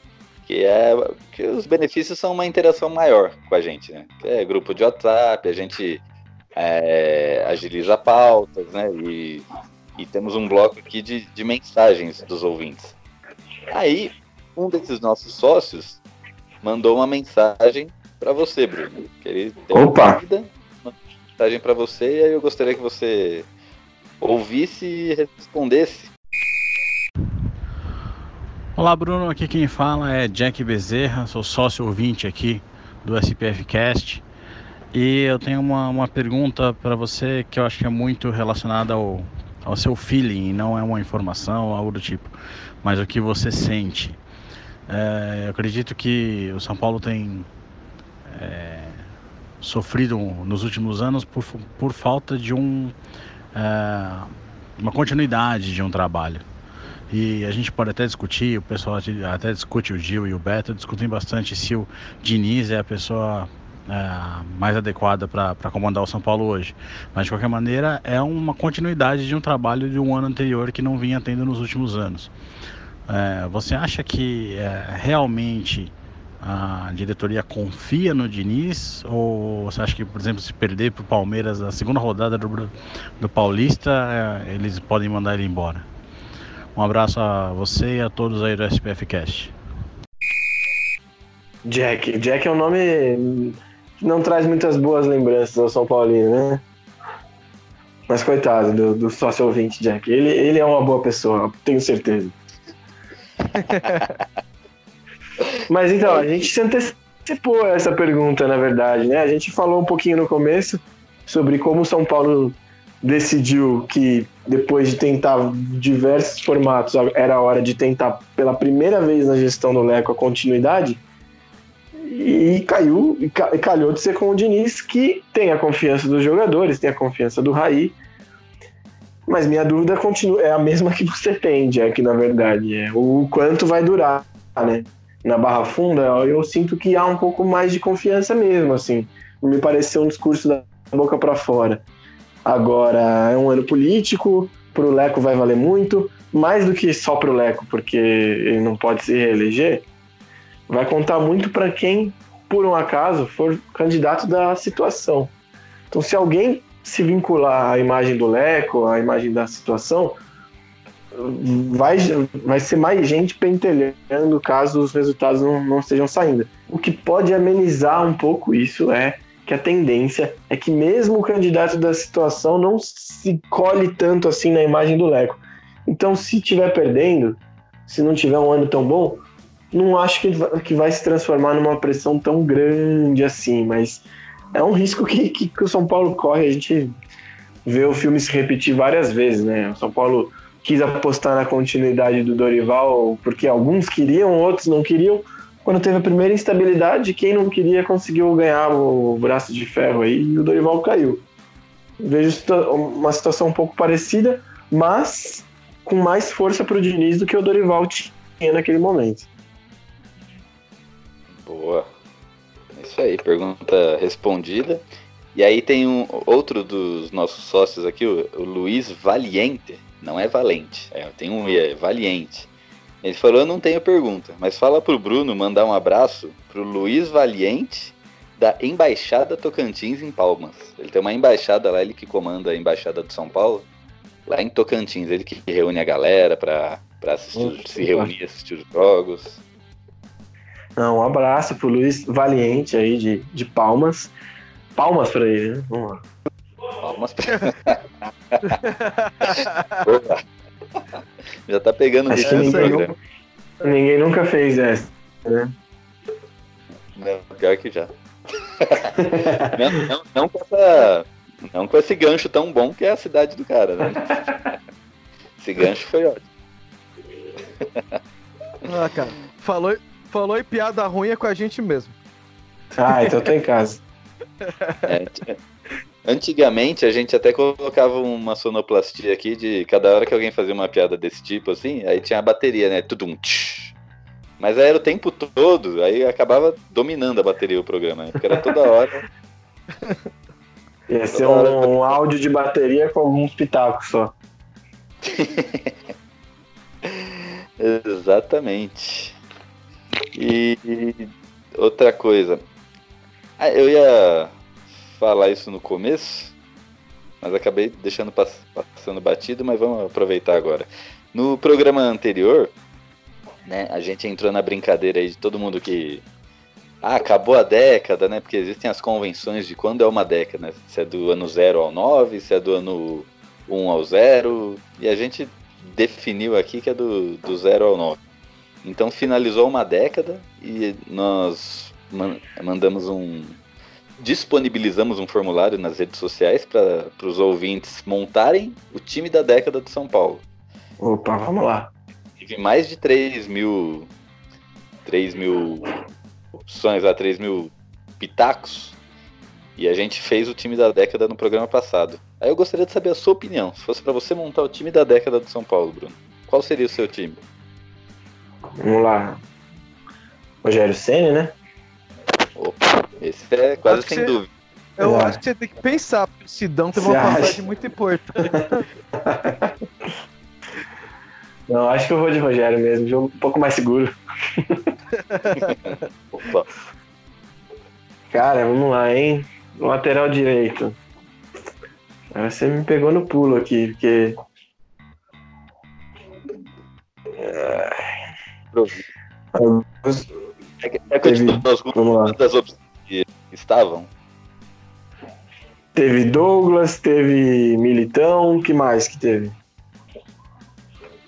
Que é que os benefícios são uma interação maior com a gente, né? Que é grupo de WhatsApp, a gente é, agiliza pautas, né? E, e temos um bloco aqui de, de mensagens dos ouvintes. Aí, um desses nossos sócios mandou uma mensagem para você, Bruno. Que ele tem uma Opa! dúvida, uma mensagem para você, e aí eu gostaria que você ouvisse e respondesse. Olá Bruno, aqui quem fala é Jack Bezerra, sou sócio ouvinte aqui do SPF Cast e eu tenho uma, uma pergunta para você que eu acho que é muito relacionada ao, ao seu feeling, não é uma informação ou algo do tipo, mas o que você sente. É, eu acredito que o São Paulo tem é, sofrido nos últimos anos por, por falta de um, é, uma continuidade de um trabalho. E a gente pode até discutir, o pessoal até discute o Gil e o Beto, discutem bastante se o Diniz é a pessoa é, mais adequada para comandar o São Paulo hoje. Mas de qualquer maneira, é uma continuidade de um trabalho de um ano anterior que não vinha tendo nos últimos anos. É, você acha que é, realmente a diretoria confia no Diniz? Ou você acha que, por exemplo, se perder para o Palmeiras na segunda rodada do, do Paulista, é, eles podem mandar ele embora? Um abraço a você e a todos aí do SPF Cast. Jack. Jack é um nome não traz muitas boas lembranças ao São Paulino, né? Mas coitado do, do sócio ouvinte, Jack. Ele, ele é uma boa pessoa, tenho certeza. Mas então, a gente se antecipou a essa pergunta, na verdade, né? A gente falou um pouquinho no começo sobre como o São Paulo decidiu que depois de tentar diversos formatos, era hora de tentar pela primeira vez na gestão do Leco a continuidade e caiu e calhou de ser com o Diniz que tem a confiança dos jogadores, tem a confiança do Raí. Mas minha dúvida continua é a mesma que você tem, Jack, na verdade, é o quanto vai durar, né? Na Barra Funda, eu sinto que há um pouco mais de confiança mesmo, assim. Me pareceu um discurso da boca para fora. Agora, é um ano político, pro Leco vai valer muito, mais do que só pro Leco, porque ele não pode se reeleger, vai contar muito para quem, por um acaso, for candidato da situação. Então, se alguém se vincular à imagem do Leco, à imagem da situação, vai, vai ser mais gente pentelhando caso os resultados não, não estejam saindo. O que pode amenizar um pouco isso é que a tendência é que mesmo o candidato da situação não se colhe tanto assim na imagem do Leco. Então, se estiver perdendo, se não tiver um ano tão bom, não acho que, que vai se transformar numa pressão tão grande assim, mas é um risco que, que, que o São Paulo corre. A gente vê o filme se repetir várias vezes, né? O São Paulo quis apostar na continuidade do Dorival porque alguns queriam, outros não queriam. Quando teve a primeira instabilidade, quem não queria conseguiu ganhar o braço de ferro aí e o Dorival caiu. Vejo uma situação um pouco parecida, mas com mais força para o Diniz do que o Dorival naquele momento. Boa. É isso aí, pergunta respondida. E aí tem um outro dos nossos sócios aqui, o, o Luiz Valiente. Não é Valente, é, tem um é Valiente. Ele falou, eu não tenho pergunta, mas fala pro Bruno mandar um abraço pro Luiz Valiente da Embaixada Tocantins em Palmas. Ele tem uma embaixada lá, ele que comanda a Embaixada de São Paulo, lá em Tocantins, ele que reúne a galera pra, pra assistir, se reunir, assistir os jogos. Não, um abraço pro Luiz Valiente aí de, de Palmas. Palmas pra ele, né? Vamos lá. Palmas pra... Já tá pegando Acho que ninguém, nunca, ninguém nunca fez essa, né? Não, pior que já. não, não, não com essa, não com esse gancho tão bom que é a cidade do cara, né? Esse gancho foi ótimo. Ah, cara. Falou, falou em piada ruim é com a gente mesmo. Ah, então tô em casa. É, t- antigamente a gente até colocava uma sonoplastia aqui de cada hora que alguém fazia uma piada desse tipo, assim, aí tinha a bateria, né? Tudum, tch. Mas aí era o tempo todo, aí acabava dominando a bateria o programa, né? Porque era toda hora. Ia ser um, um áudio de bateria com alguns pitacos só. Exatamente. E outra coisa. Ah, eu ia falar isso no começo, mas acabei deixando pass- passando batido, mas vamos aproveitar agora. No programa anterior, né, a gente entrou na brincadeira aí de todo mundo que. Ah, acabou a década, né? Porque existem as convenções de quando é uma década, né? Se é do ano 0 ao 9, se é do ano 1 ao 0. E a gente definiu aqui que é do, do 0 ao 9. Então finalizou uma década e nós man- mandamos um. disponibilizamos um formulário nas redes sociais para os ouvintes montarem o time da década de São Paulo. Opa, vamos lá. Tive mais de 3 mil. 3 mil opções, a 3 mil pitacos. E a gente fez o time da década no programa passado. Aí eu gostaria de saber a sua opinião. Se fosse para você montar o time da década de São Paulo, Bruno, qual seria o seu time? Vamos lá. Rogério Senna, né? Opa, esse é quase sem você- dúvida. Eu É. acho que você tem que pensar, porque o Sidão teve Você uma passagem muito importante. Não, acho que eu vou de Rogério mesmo, jogo um pouco mais seguro. Opa, Cara, vamos lá, hein? Lateral direito. Você me pegou no pulo aqui, porque. É que, é que Teve- algumas das opções que estavam. Teve Douglas, teve Militão, que mais que teve?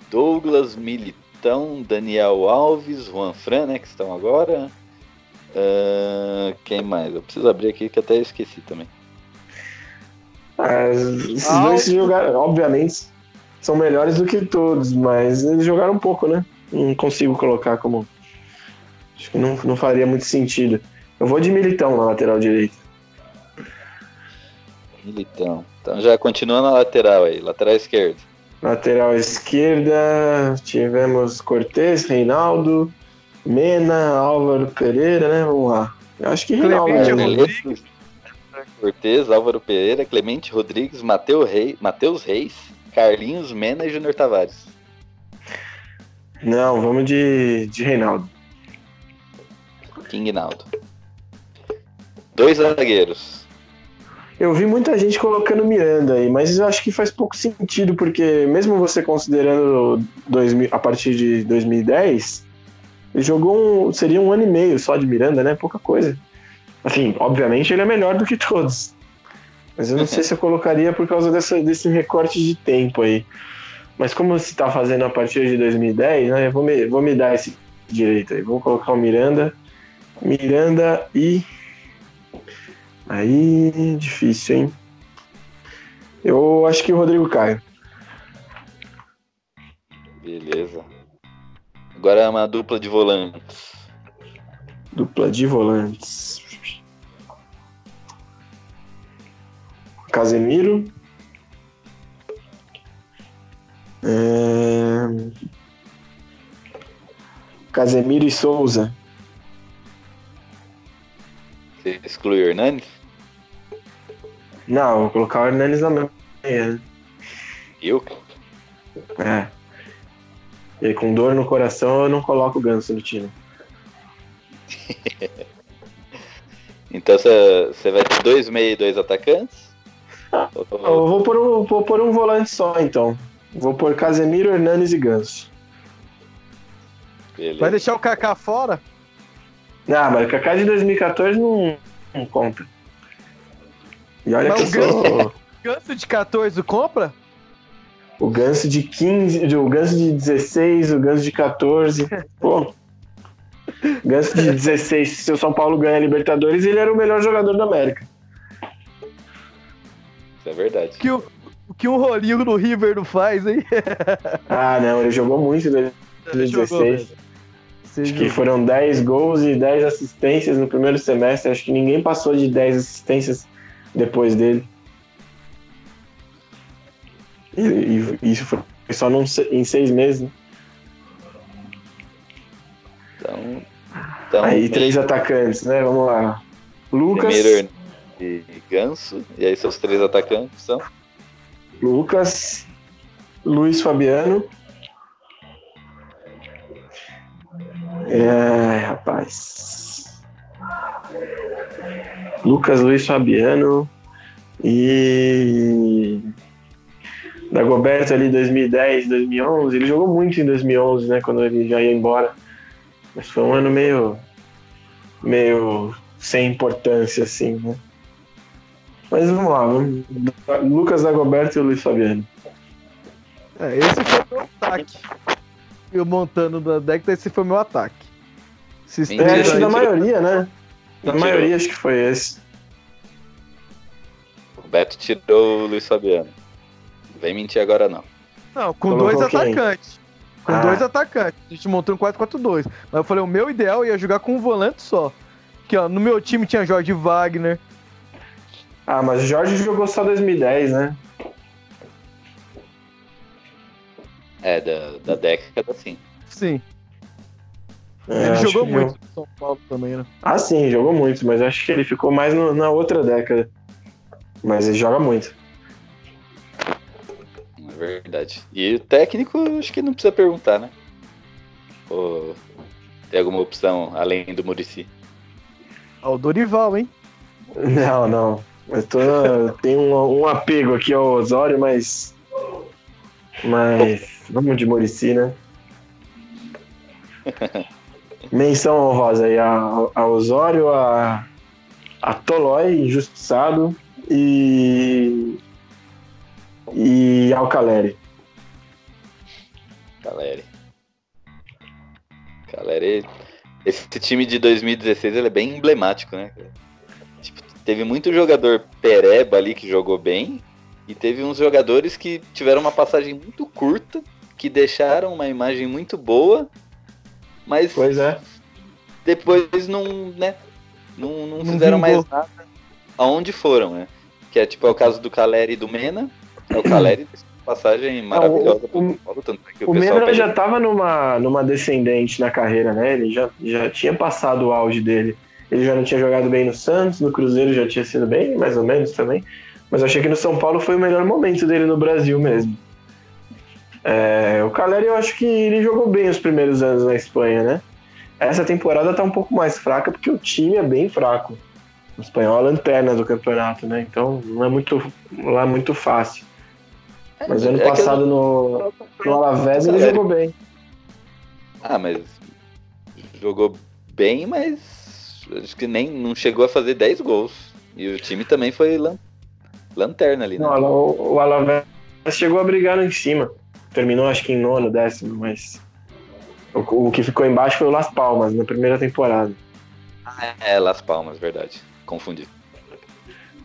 Douglas, Militão, Daniel Alves, Juan Fran, né, que estão agora. Ah, quem mais? Eu preciso abrir aqui que até eu esqueci também. As- esses dois jogaram, obviamente, são melhores do que todos, mas eles jogaram um pouco, né? Não consigo colocar como. Acho que não, não faria muito sentido. Eu vou de Militão na lateral direita. Militão. Então já continua na lateral aí, lateral esquerda. Lateral esquerda, tivemos Cortez, Reinaldo, Mena, Álvaro Pereira, né? Vamos lá. Eu acho que Reinaldo. Clemente né? Rodrigues. Cortez, Álvaro Pereira, Clemente Rodrigues, Matheus Reis, Carlinhos Mena e Júnior Tavares. Não, vamos de, de Reinaldo. King Naldo. Dois zagueiros. Eu vi muita gente colocando Miranda aí, mas eu acho que faz pouco sentido, porque mesmo você considerando 2000, a partir de 2010, ele jogou um, seria um ano e meio só de Miranda, né? Pouca coisa. Assim, obviamente ele é melhor do que todos. Mas eu não sei se eu colocaria por causa dessa, desse recorte de tempo aí. Mas como se tá fazendo a partir de 2010, né? Eu vou me, vou me dar esse direito aí. Vou colocar o Miranda. Miranda e Aí, difícil, hein? Eu acho que o Rodrigo Caio. Beleza. Agora é uma dupla de volantes. Dupla de volantes. Casemiro. É... Casemiro e Souza. Você exclui o Hernanes? Não, vou colocar o Hernanes na meia. Eu? É. E com dor no coração eu não coloco o Ganso no time. Então você vai ter dois meia e dois atacantes? Eu vou por, um, vou por um volante só, então. Vou por Casemiro, Hernanes e Ganso. Beleza. Vai deixar o Kaká fora? Ah, mas o Kaká de 2014 não, não conta. E olha Mas que o sou Ganso de 14 compra? o Ganso de 15, o Ganso de 16, o Ganso de 14. Pô. Ganso de 16, se o São Paulo ganha a Libertadores, ele era o melhor jogador da América. Isso é verdade. Que o que um rolinho no River não faz, hein? Ah, não, ele jogou muito em 2016. Jogou, velho. Você Acho que jogou. foram 10 gols e 10 assistências no primeiro semestre. Acho que ninguém passou de 10 assistências depois dele. E, e isso foi só num em seis meses. Né? Então. então Aí três atacantes, né? Vamos lá. Lucas, Primeiro e Ganso. E aí seus três atacantes são? Lucas, Luiz Fabiano. É, rapaz. Lucas, Luiz Fabiano e Dagoberto ali 2010, 2011. Ele jogou muito em 2011, né? Quando ele já ia embora. Mas foi um ano meio, meio sem importância, assim, né? Mas vamos lá, vamos... Lucas Dagoberto e o Luiz Fabiano. É, esse foi meu ataque. Eu montando da deck, esse foi meu ataque. Sistema É, acho da maioria, né? Da maioria acho que foi esse. O Beto tirou o Luiz Fabiano. Vem mentir agora não. Não, com Colocou dois quem? atacantes. Com Ah. dois atacantes. A gente montou um 4-4-2. Mas eu falei, o meu ideal ia jogar com um volante só. Que ó, no meu time tinha Jorge Wagner. Ah, mas o Jorge jogou só 2010, né? É, da, da década sim. Sim. É, ele jogou muito eu- no São Paulo também, né? Ah, sim, jogou muito, mas acho que ele ficou mais no- na outra década. Mas ele joga muito. É verdade. E o técnico, acho que não precisa perguntar, né? Ou tem alguma opção além do Murici? Ó, o Dorival, hein? Não, não. Eu tô, tenho um, um apego aqui ao Osório, mas. Mas. Vamos de Murici, né? Menção honrosa aí a, a Osório, a, a Tolói, injustiçado, e. E ao Caleri. Caleri. Caleri. Esse time de 2016 ele é bem emblemático, né? cara? Teve muito jogador pereba ali que jogou bem. E teve uns jogadores que tiveram uma passagem muito curta, que deixaram uma imagem muito boa, mas Pois é. depois não, né? Não, não Não fizeram mais vingou. nada aonde foram, né? Que é tipo é o caso do Caleri e do Mena. É o Caleri passagem maravilhosa o- pro São Paulo, tanto é que o, O Mena pede- já estava numa, numa descendente na carreira, né? Ele já, já tinha passado o auge dele. Ele já não tinha jogado bem no Santos, no Cruzeiro já tinha sido bem, mais ou menos também. Mas eu achei que no São Paulo foi o melhor momento dele no Brasil mesmo. É, o Caleri, eu acho que ele jogou bem os primeiros anos na Espanha, né? Essa temporada tá um pouco mais fraca porque o time é bem fraco. O espanhol é a lanterna do campeonato, né? Então não é muito, lá muito fácil. Mas ano É passado no, no Alavés ele jogou bem. Ah, mas jogou bem, mas acho que nem não chegou a fazer 10 gols. E o time também foi lan- lanterna ali, né? Não, o, o Alavés chegou a brigar lá em cima. Terminou acho que em nono, décimo, mas. O, o que ficou embaixo foi o Las Palmas na primeira temporada. É, Las Palmas, verdade. Confundi.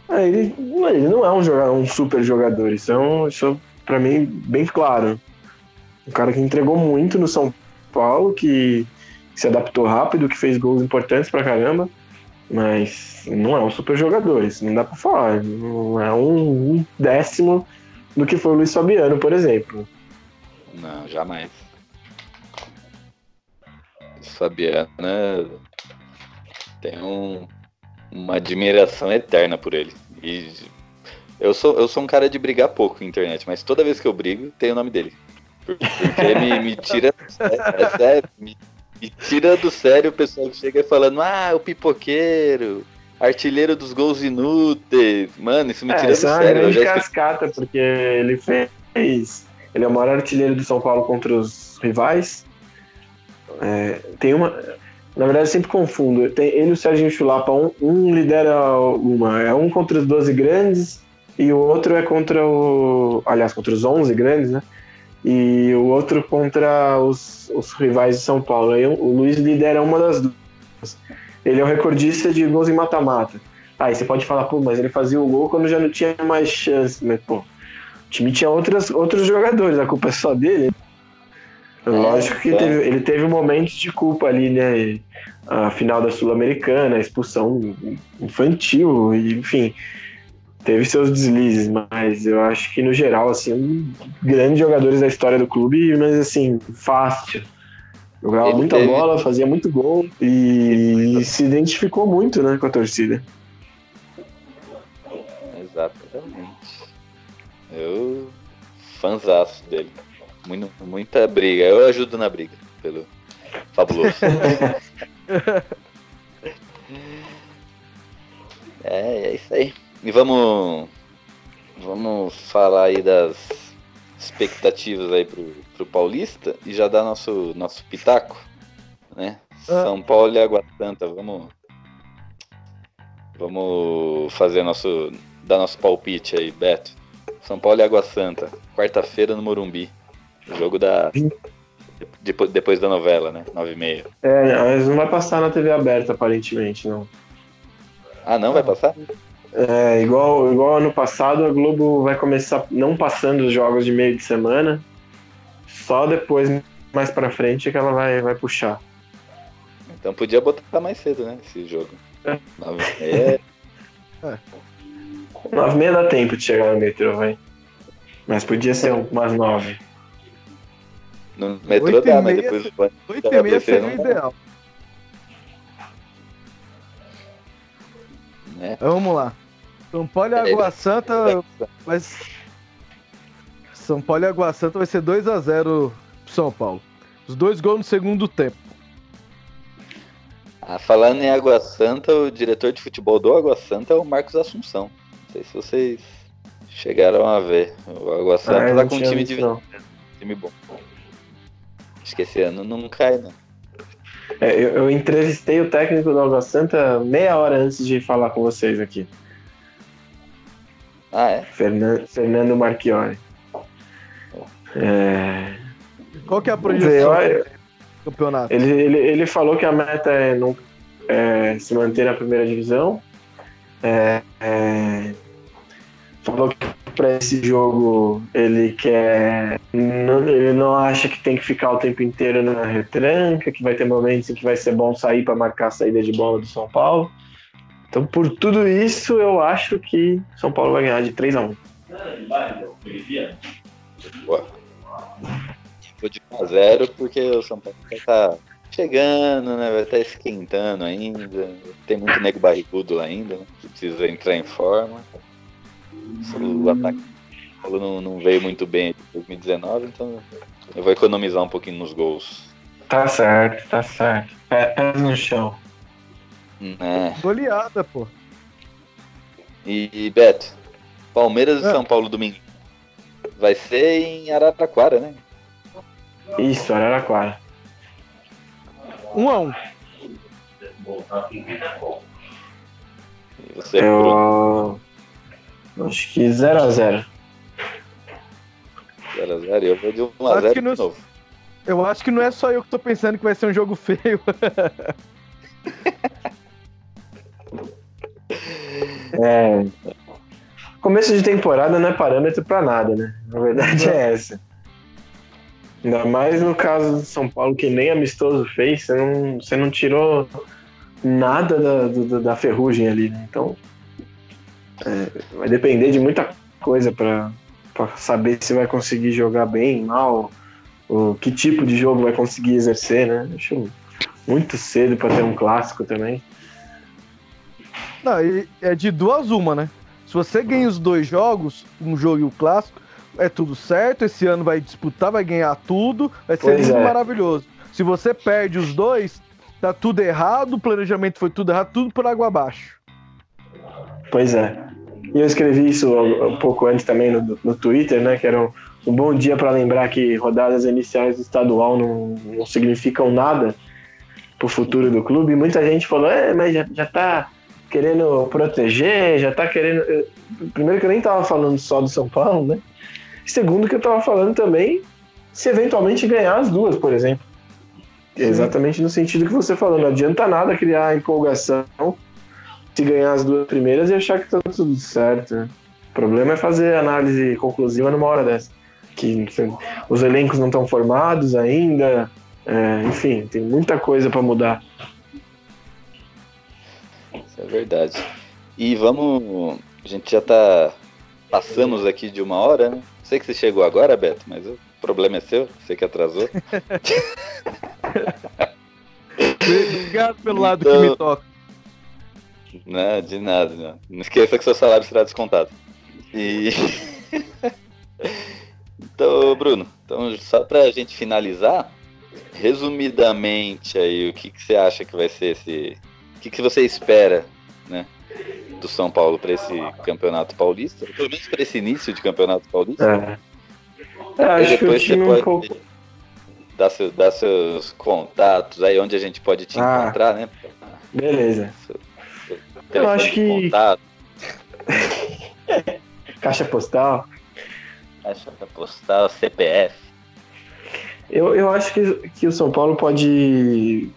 Ah, ele, ele não é um, jogador, um super jogador, isso é, um, isso é pra mim bem claro. Um cara que entregou muito no São Paulo, que se adaptou rápido, que fez gols importantes pra caramba, mas não é um super jogador, isso não dá pra falar. Não é um, décimo do que foi o Luiz Fabiano, por exemplo. Não, jamais. Fabiana tem um, uma admiração eterna por ele. E eu sou, eu sou um cara de brigar pouco na internet, mas toda vez que eu brigo, tem o nome dele. Porque me, me tira. É, é sério, me, me, tira do sério o pessoal que chega falando, ah, o pipoqueiro, artilheiro dos gols inúteis. Mano, isso me é, tira do sério. É uma grande cascata, porque ele fez. Ele é o maior artilheiro do São Paulo contra os rivais. É, tem uma. Na verdade, eu sempre confundo. Tem ele e o Serginho Chulapa. Um, um lidera uma. É um contra os 12 grandes e o outro é contra o. Aliás, contra os 11 grandes, né? E o outro contra os, os rivais de São Paulo. Aí o Luiz lidera uma das duas. Ele é o recordista de gols em mata-mata. Aí você pode falar, pô, mas ele fazia o gol quando já não tinha mais chance. Mas, pô, o time tinha outras, outros jogadores, a culpa é só dele. É, Lógico que é. teve, ele teve um momento de culpa ali, né? A final da Sul-Americana, a expulsão infantil, enfim, teve seus deslizes, mas eu acho que no geral, assim, um grandes jogadores da história do clube, mas assim, fácil. Jogava ele muita teve... bola, fazia muito gol e se identificou muito, né, com a torcida. Exatamente. Eu fanzaço dele. Muito, muita briga. Eu ajudo na briga, pelo fabuloso. é, é isso aí. E vamos, vamos falar aí das expectativas aí pro, pro Paulista e já dar nosso, nosso pitaco, né? Ah. São Paulo e Água Santa, vamos vamos fazer nosso dar nosso palpite aí, Beto. São Paulo e Água Santa, quarta-feira no Morumbi. Jogo da. Depois, depois da novela, né? 9 e meia. É, mas não vai passar na TV aberta, aparentemente, não. Ah, não vai passar? É, igual, igual ano passado, a Globo vai começar não passando os jogos de meio de semana, só depois, mais pra frente, que ela vai, vai puxar. Então podia botar mais cedo, né? Esse jogo. É. 9 e meia. É. 9 e meia dá tempo de chegar no metrô, vai. Mas podia ser umas 9. No metrô dá, mas depois o banho. 8 e meia seria o ideal. É. Vamos lá. São Paulo e Água Santa. Mas. São Paulo e Água Santa vai ser 2x0 São Paulo. Os dois gols no segundo tempo. Ah, falando em Água Santa, o diretor de futebol do Água Santa é o Marcos Assunção. Não sei se vocês chegaram a ver. O Água Santa ah, tá com um time de. Time bom. Acho que esse ano não cai, né? É, eu, eu, entrevistei o técnico do Água Santa meia hora antes de falar com vocês aqui. Ah, é? Fernando, Fernando Marchiori. É... Qual que é a projeção do campeonato? Ele, ele, ele falou que a meta é, não, é se manter na primeira divisão. É, é, falou que para esse jogo ele quer. Não, ele não acha que tem que ficar o tempo inteiro na retranca, que vai ter momentos em que vai ser bom sair para marcar a saída de bola do São Paulo. Então, por tudo isso, eu acho que São Paulo vai ganhar de 3 a 1 Vou de 1 a 0 porque o São Paulo vai estar tá chegando, né? Vai estar tá esquentando ainda. Tem muito nego barrigudo lá ainda, né? Que precisa entrar em forma. O ataque não, não veio muito bem em 2019, então eu vou economizar um pouquinho nos gols. Tá certo, tá certo. Pé no chão. É. Goleada, pô. E, e Beto, Palmeiras e é. São Paulo domingo. Vai ser em Araraquara, né? Isso, Araraquara. Um a um. Você, eu... Acho que 0x0. 0x0 eu vou de 1x0 de novo. Eu acho que não é só eu que tô pensando que vai ser um jogo feio. É. Começo de temporada não é parâmetro para nada, né? A verdade é essa. Ainda mais no caso de São Paulo, que nem amistoso fez, você não, você não tirou nada da, da, da ferrugem ali, né? Então, é, vai depender de muita coisa para saber se vai conseguir jogar bem, mal, ou que tipo de jogo vai conseguir exercer, né? Acho muito cedo para ter um clássico também. Não, é de duas uma, né? Se você ganha os dois jogos, um jogo e o clássico, é tudo certo. Esse ano vai disputar, vai ganhar tudo, vai ser lindo é. maravilhoso. Se você perde os dois, tá tudo errado, o planejamento foi tudo errado, tudo por água abaixo. Pois é. E eu escrevi isso um pouco antes também no, no Twitter, né? Que era um, um bom dia para lembrar que rodadas iniciais do estadual não, não significam nada pro futuro do clube. Muita gente falou, é, mas já, já tá querendo proteger, já tá querendo. Primeiro que eu nem tava falando só do São Paulo, né? Segundo que eu tava falando também se eventualmente ganhar as duas, por exemplo. Exatamente no sentido que você falou, não adianta nada criar empolgação se ganhar as duas primeiras e achar que tá tudo certo. né? O problema é fazer análise conclusiva numa hora dessa. Que enfim, os elencos não estão formados ainda, é, enfim, tem muita coisa para mudar. Isso é verdade. E vamos. A gente já tá. Passamos aqui de uma hora, né? Sei que você chegou agora, Beto, mas o problema é seu, você que atrasou. Obrigado pelo lado que Então- me toca. Não, de nada, não. Não esqueça que seu salário será descontado. E. então, Bruno, então, só pra gente finalizar, resumidamente aí, o que, que você acha que vai ser esse. O que, que você espera, né? Do São Paulo para esse campeonato paulista? Pelo menos para esse início de campeonato paulista. É. É, acho que depois você time um pode pouco. dar, seu- dar seus contatos aí, onde a gente pode te Ah. encontrar, né? Beleza. Telefone Eu acho que- Contato, Caixa postal. caixa postal, CPF. Eu, eu acho que, que o São Paulo pode.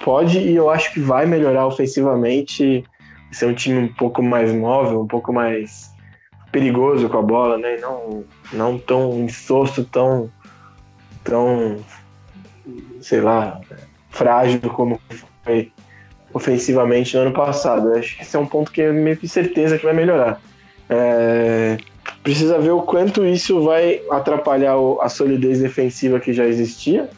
Pode e eu acho que vai melhorar ofensivamente. Ser um time um pouco mais móvel, um pouco mais perigoso com a bola, né? Não, não tão insosso, tão. tão. sei lá, frágil como foi ofensivamente no ano passado. Eu acho que esse é um ponto que eu meio que certeza que vai melhorar. É, precisa ver o quanto isso vai atrapalhar a solidez defensiva que já existia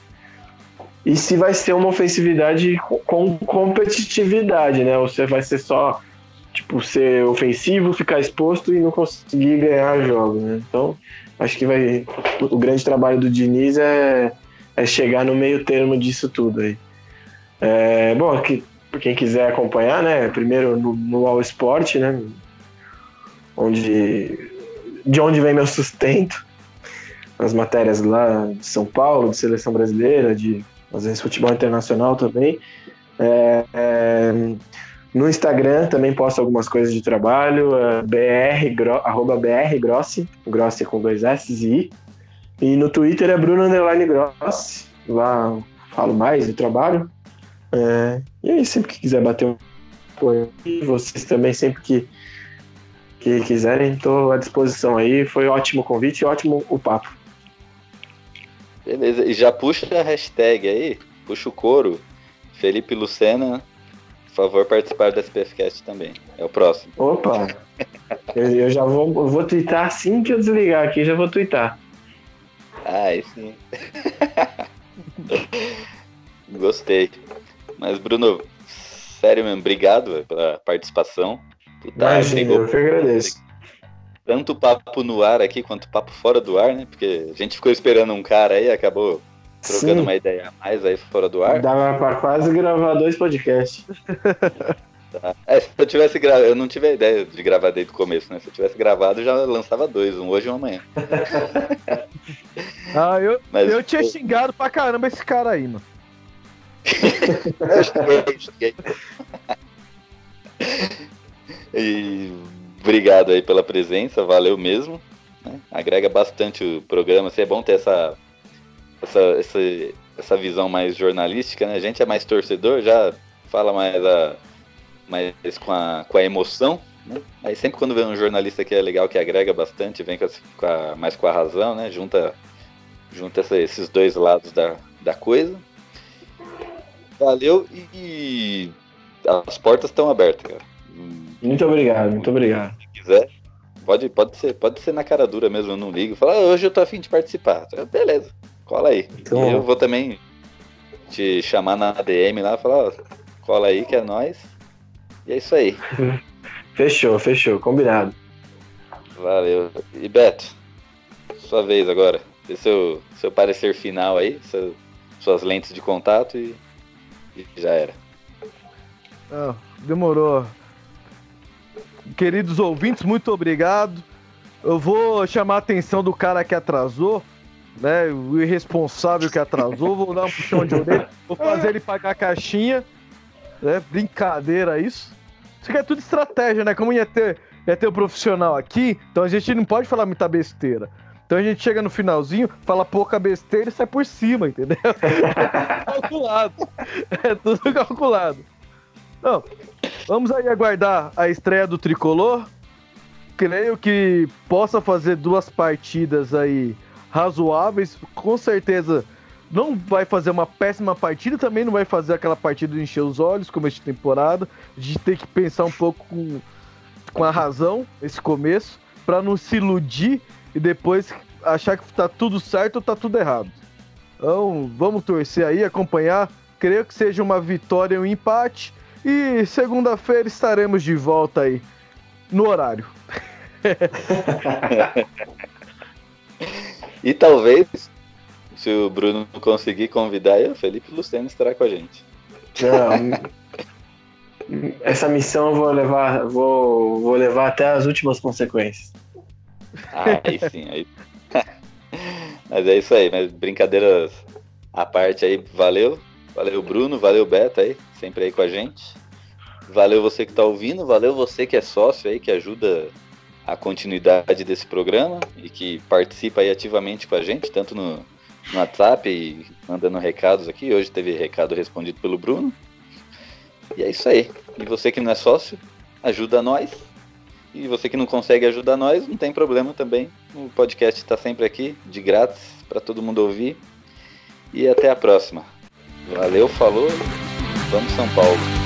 e se vai ser uma ofensividade co- com competitividade, né? Ou se vai ser só tipo ser ofensivo, ficar exposto e não conseguir ganhar jogos, né? Então acho que vai o grande trabalho do Diniz é, é chegar no meio termo disso tudo aí. É, bom, aqui, quem quiser acompanhar, né? Primeiro no, no All Sport, né? Onde de onde vem meu sustento. As matérias lá de São Paulo, de seleção brasileira, de às vezes futebol internacional também. É, é, no Instagram também posto algumas coisas de trabalho, é, br, arroba br grossi, grossi com dois S e I. E no Twitter é Bruno Underline Grossi, lá falo mais do trabalho. É, e aí, sempre que quiser bater um apoio, vocês também, sempre que, que quiserem, estou à disposição aí. Foi ótimo o convite ótimo o papo. Beleza, e já puxa a hashtag aí, puxa o coro. Felipe Lucena, por favor, participar do SPFcast também. É o próximo. Opa! eu, eu já vou, eu vou twittar assim que eu desligar aqui, já vou twittar. Ah, sim. Gostei. Mas, Bruno, sério mesmo, obrigado pela participação. Tu tá, Imagina, eu que agradeço. Tanto papo no ar aqui quanto papo fora do ar, né? Porque a gente ficou esperando um cara aí, acabou trocando Sim, uma ideia a mais aí fora do ar. dava pra quase gravar dois podcasts. Tá? É, se eu tivesse gravado, eu não tive a ideia de gravar desde o começo, né? Se eu tivesse gravado, eu já lançava dois, um hoje e um amanhã. Ah, eu, Mas eu tinha xingado pra caramba esse cara aí, mano. Eu cheguei. E obrigado aí pela presença, valeu mesmo. né? Agrega bastante o programa. Assim, é bom ter essa, essa, essa, essa visão mais jornalística, né? A gente é mais torcedor, já fala mais, a, mais com, a, com a emoção. Né? Aí sempre quando vem um jornalista que é legal, que agrega bastante, vem com a- com a- mais com a razão, né? Junta, junta essa- esses dois lados da, da coisa. Valeu e as portas estão abertas, cara. Muito obrigado, muito obrigado. Se quiser, pode, pode, ser, pode ser na cara dura mesmo, eu não ligo. Fala, "Ah, hoje eu tô afim de participar. Beleza, cola aí. Então- E eu vou também te chamar na DM lá, falar, ó, cola aí que é nós. E é isso aí. Fechou, fechou, combinado. Valeu. E Beto, sua vez agora. Dê seu, seu parecer final aí, seu, suas lentes de contato e, e já era. Ah, demorou. Queridos ouvintes, muito obrigado. Eu vou chamar a atenção do cara que atrasou, né? O irresponsável que atrasou. Vou dar um puxão de orelha. Vou fazer ele pagar a caixinha. Né? Brincadeira isso. Isso aqui é tudo estratégia, né? Como ia ter, ia ter o um profissional aqui, então a gente não pode falar muita besteira. Então a gente chega no finalzinho, fala pouca besteira e sai por cima, entendeu? É tudo calculado. É tudo calculado. Não, vamos aí aguardar a estreia do Tricolor. Creio que possa fazer duas partidas aí razoáveis. Com certeza não vai fazer uma péssima partida, também não vai fazer aquela partida de encher os olhos, como esta temporada. A gente tem que pensar um pouco com, com a razão esse começo, para não se iludir e depois achar que tá tudo certo ou tá tudo errado. Então, vamos torcer aí, acompanhar. Creio que seja uma vitória e um empate. E segunda-feira estaremos de volta aí no horário. e talvez, se o Bruno conseguir convidar, o Felipe Luciano estará com a gente. Não, essa missão eu vou levar, vou, vou levar até as últimas consequências. Ah, aí sim, aí. mas é isso aí, mas brincadeiras à parte aí, valeu. Valeu, Bruno, valeu, Beto aí, sempre aí com a gente. Valeu você que está ouvindo, valeu você que é sócio aí, que ajuda a continuidade desse programa e que participa aí ativamente com a gente, tanto no, no WhatsApp e mandando recados aqui. Hoje teve recado respondido pelo Bruno. E é isso aí. E você que não é sócio, ajuda nós. E você que não consegue ajudar nós, não tem problema também. O podcast está sempre aqui, de grátis, para todo mundo ouvir. E até a próxima. Valeu, falou. Vamos São Paulo.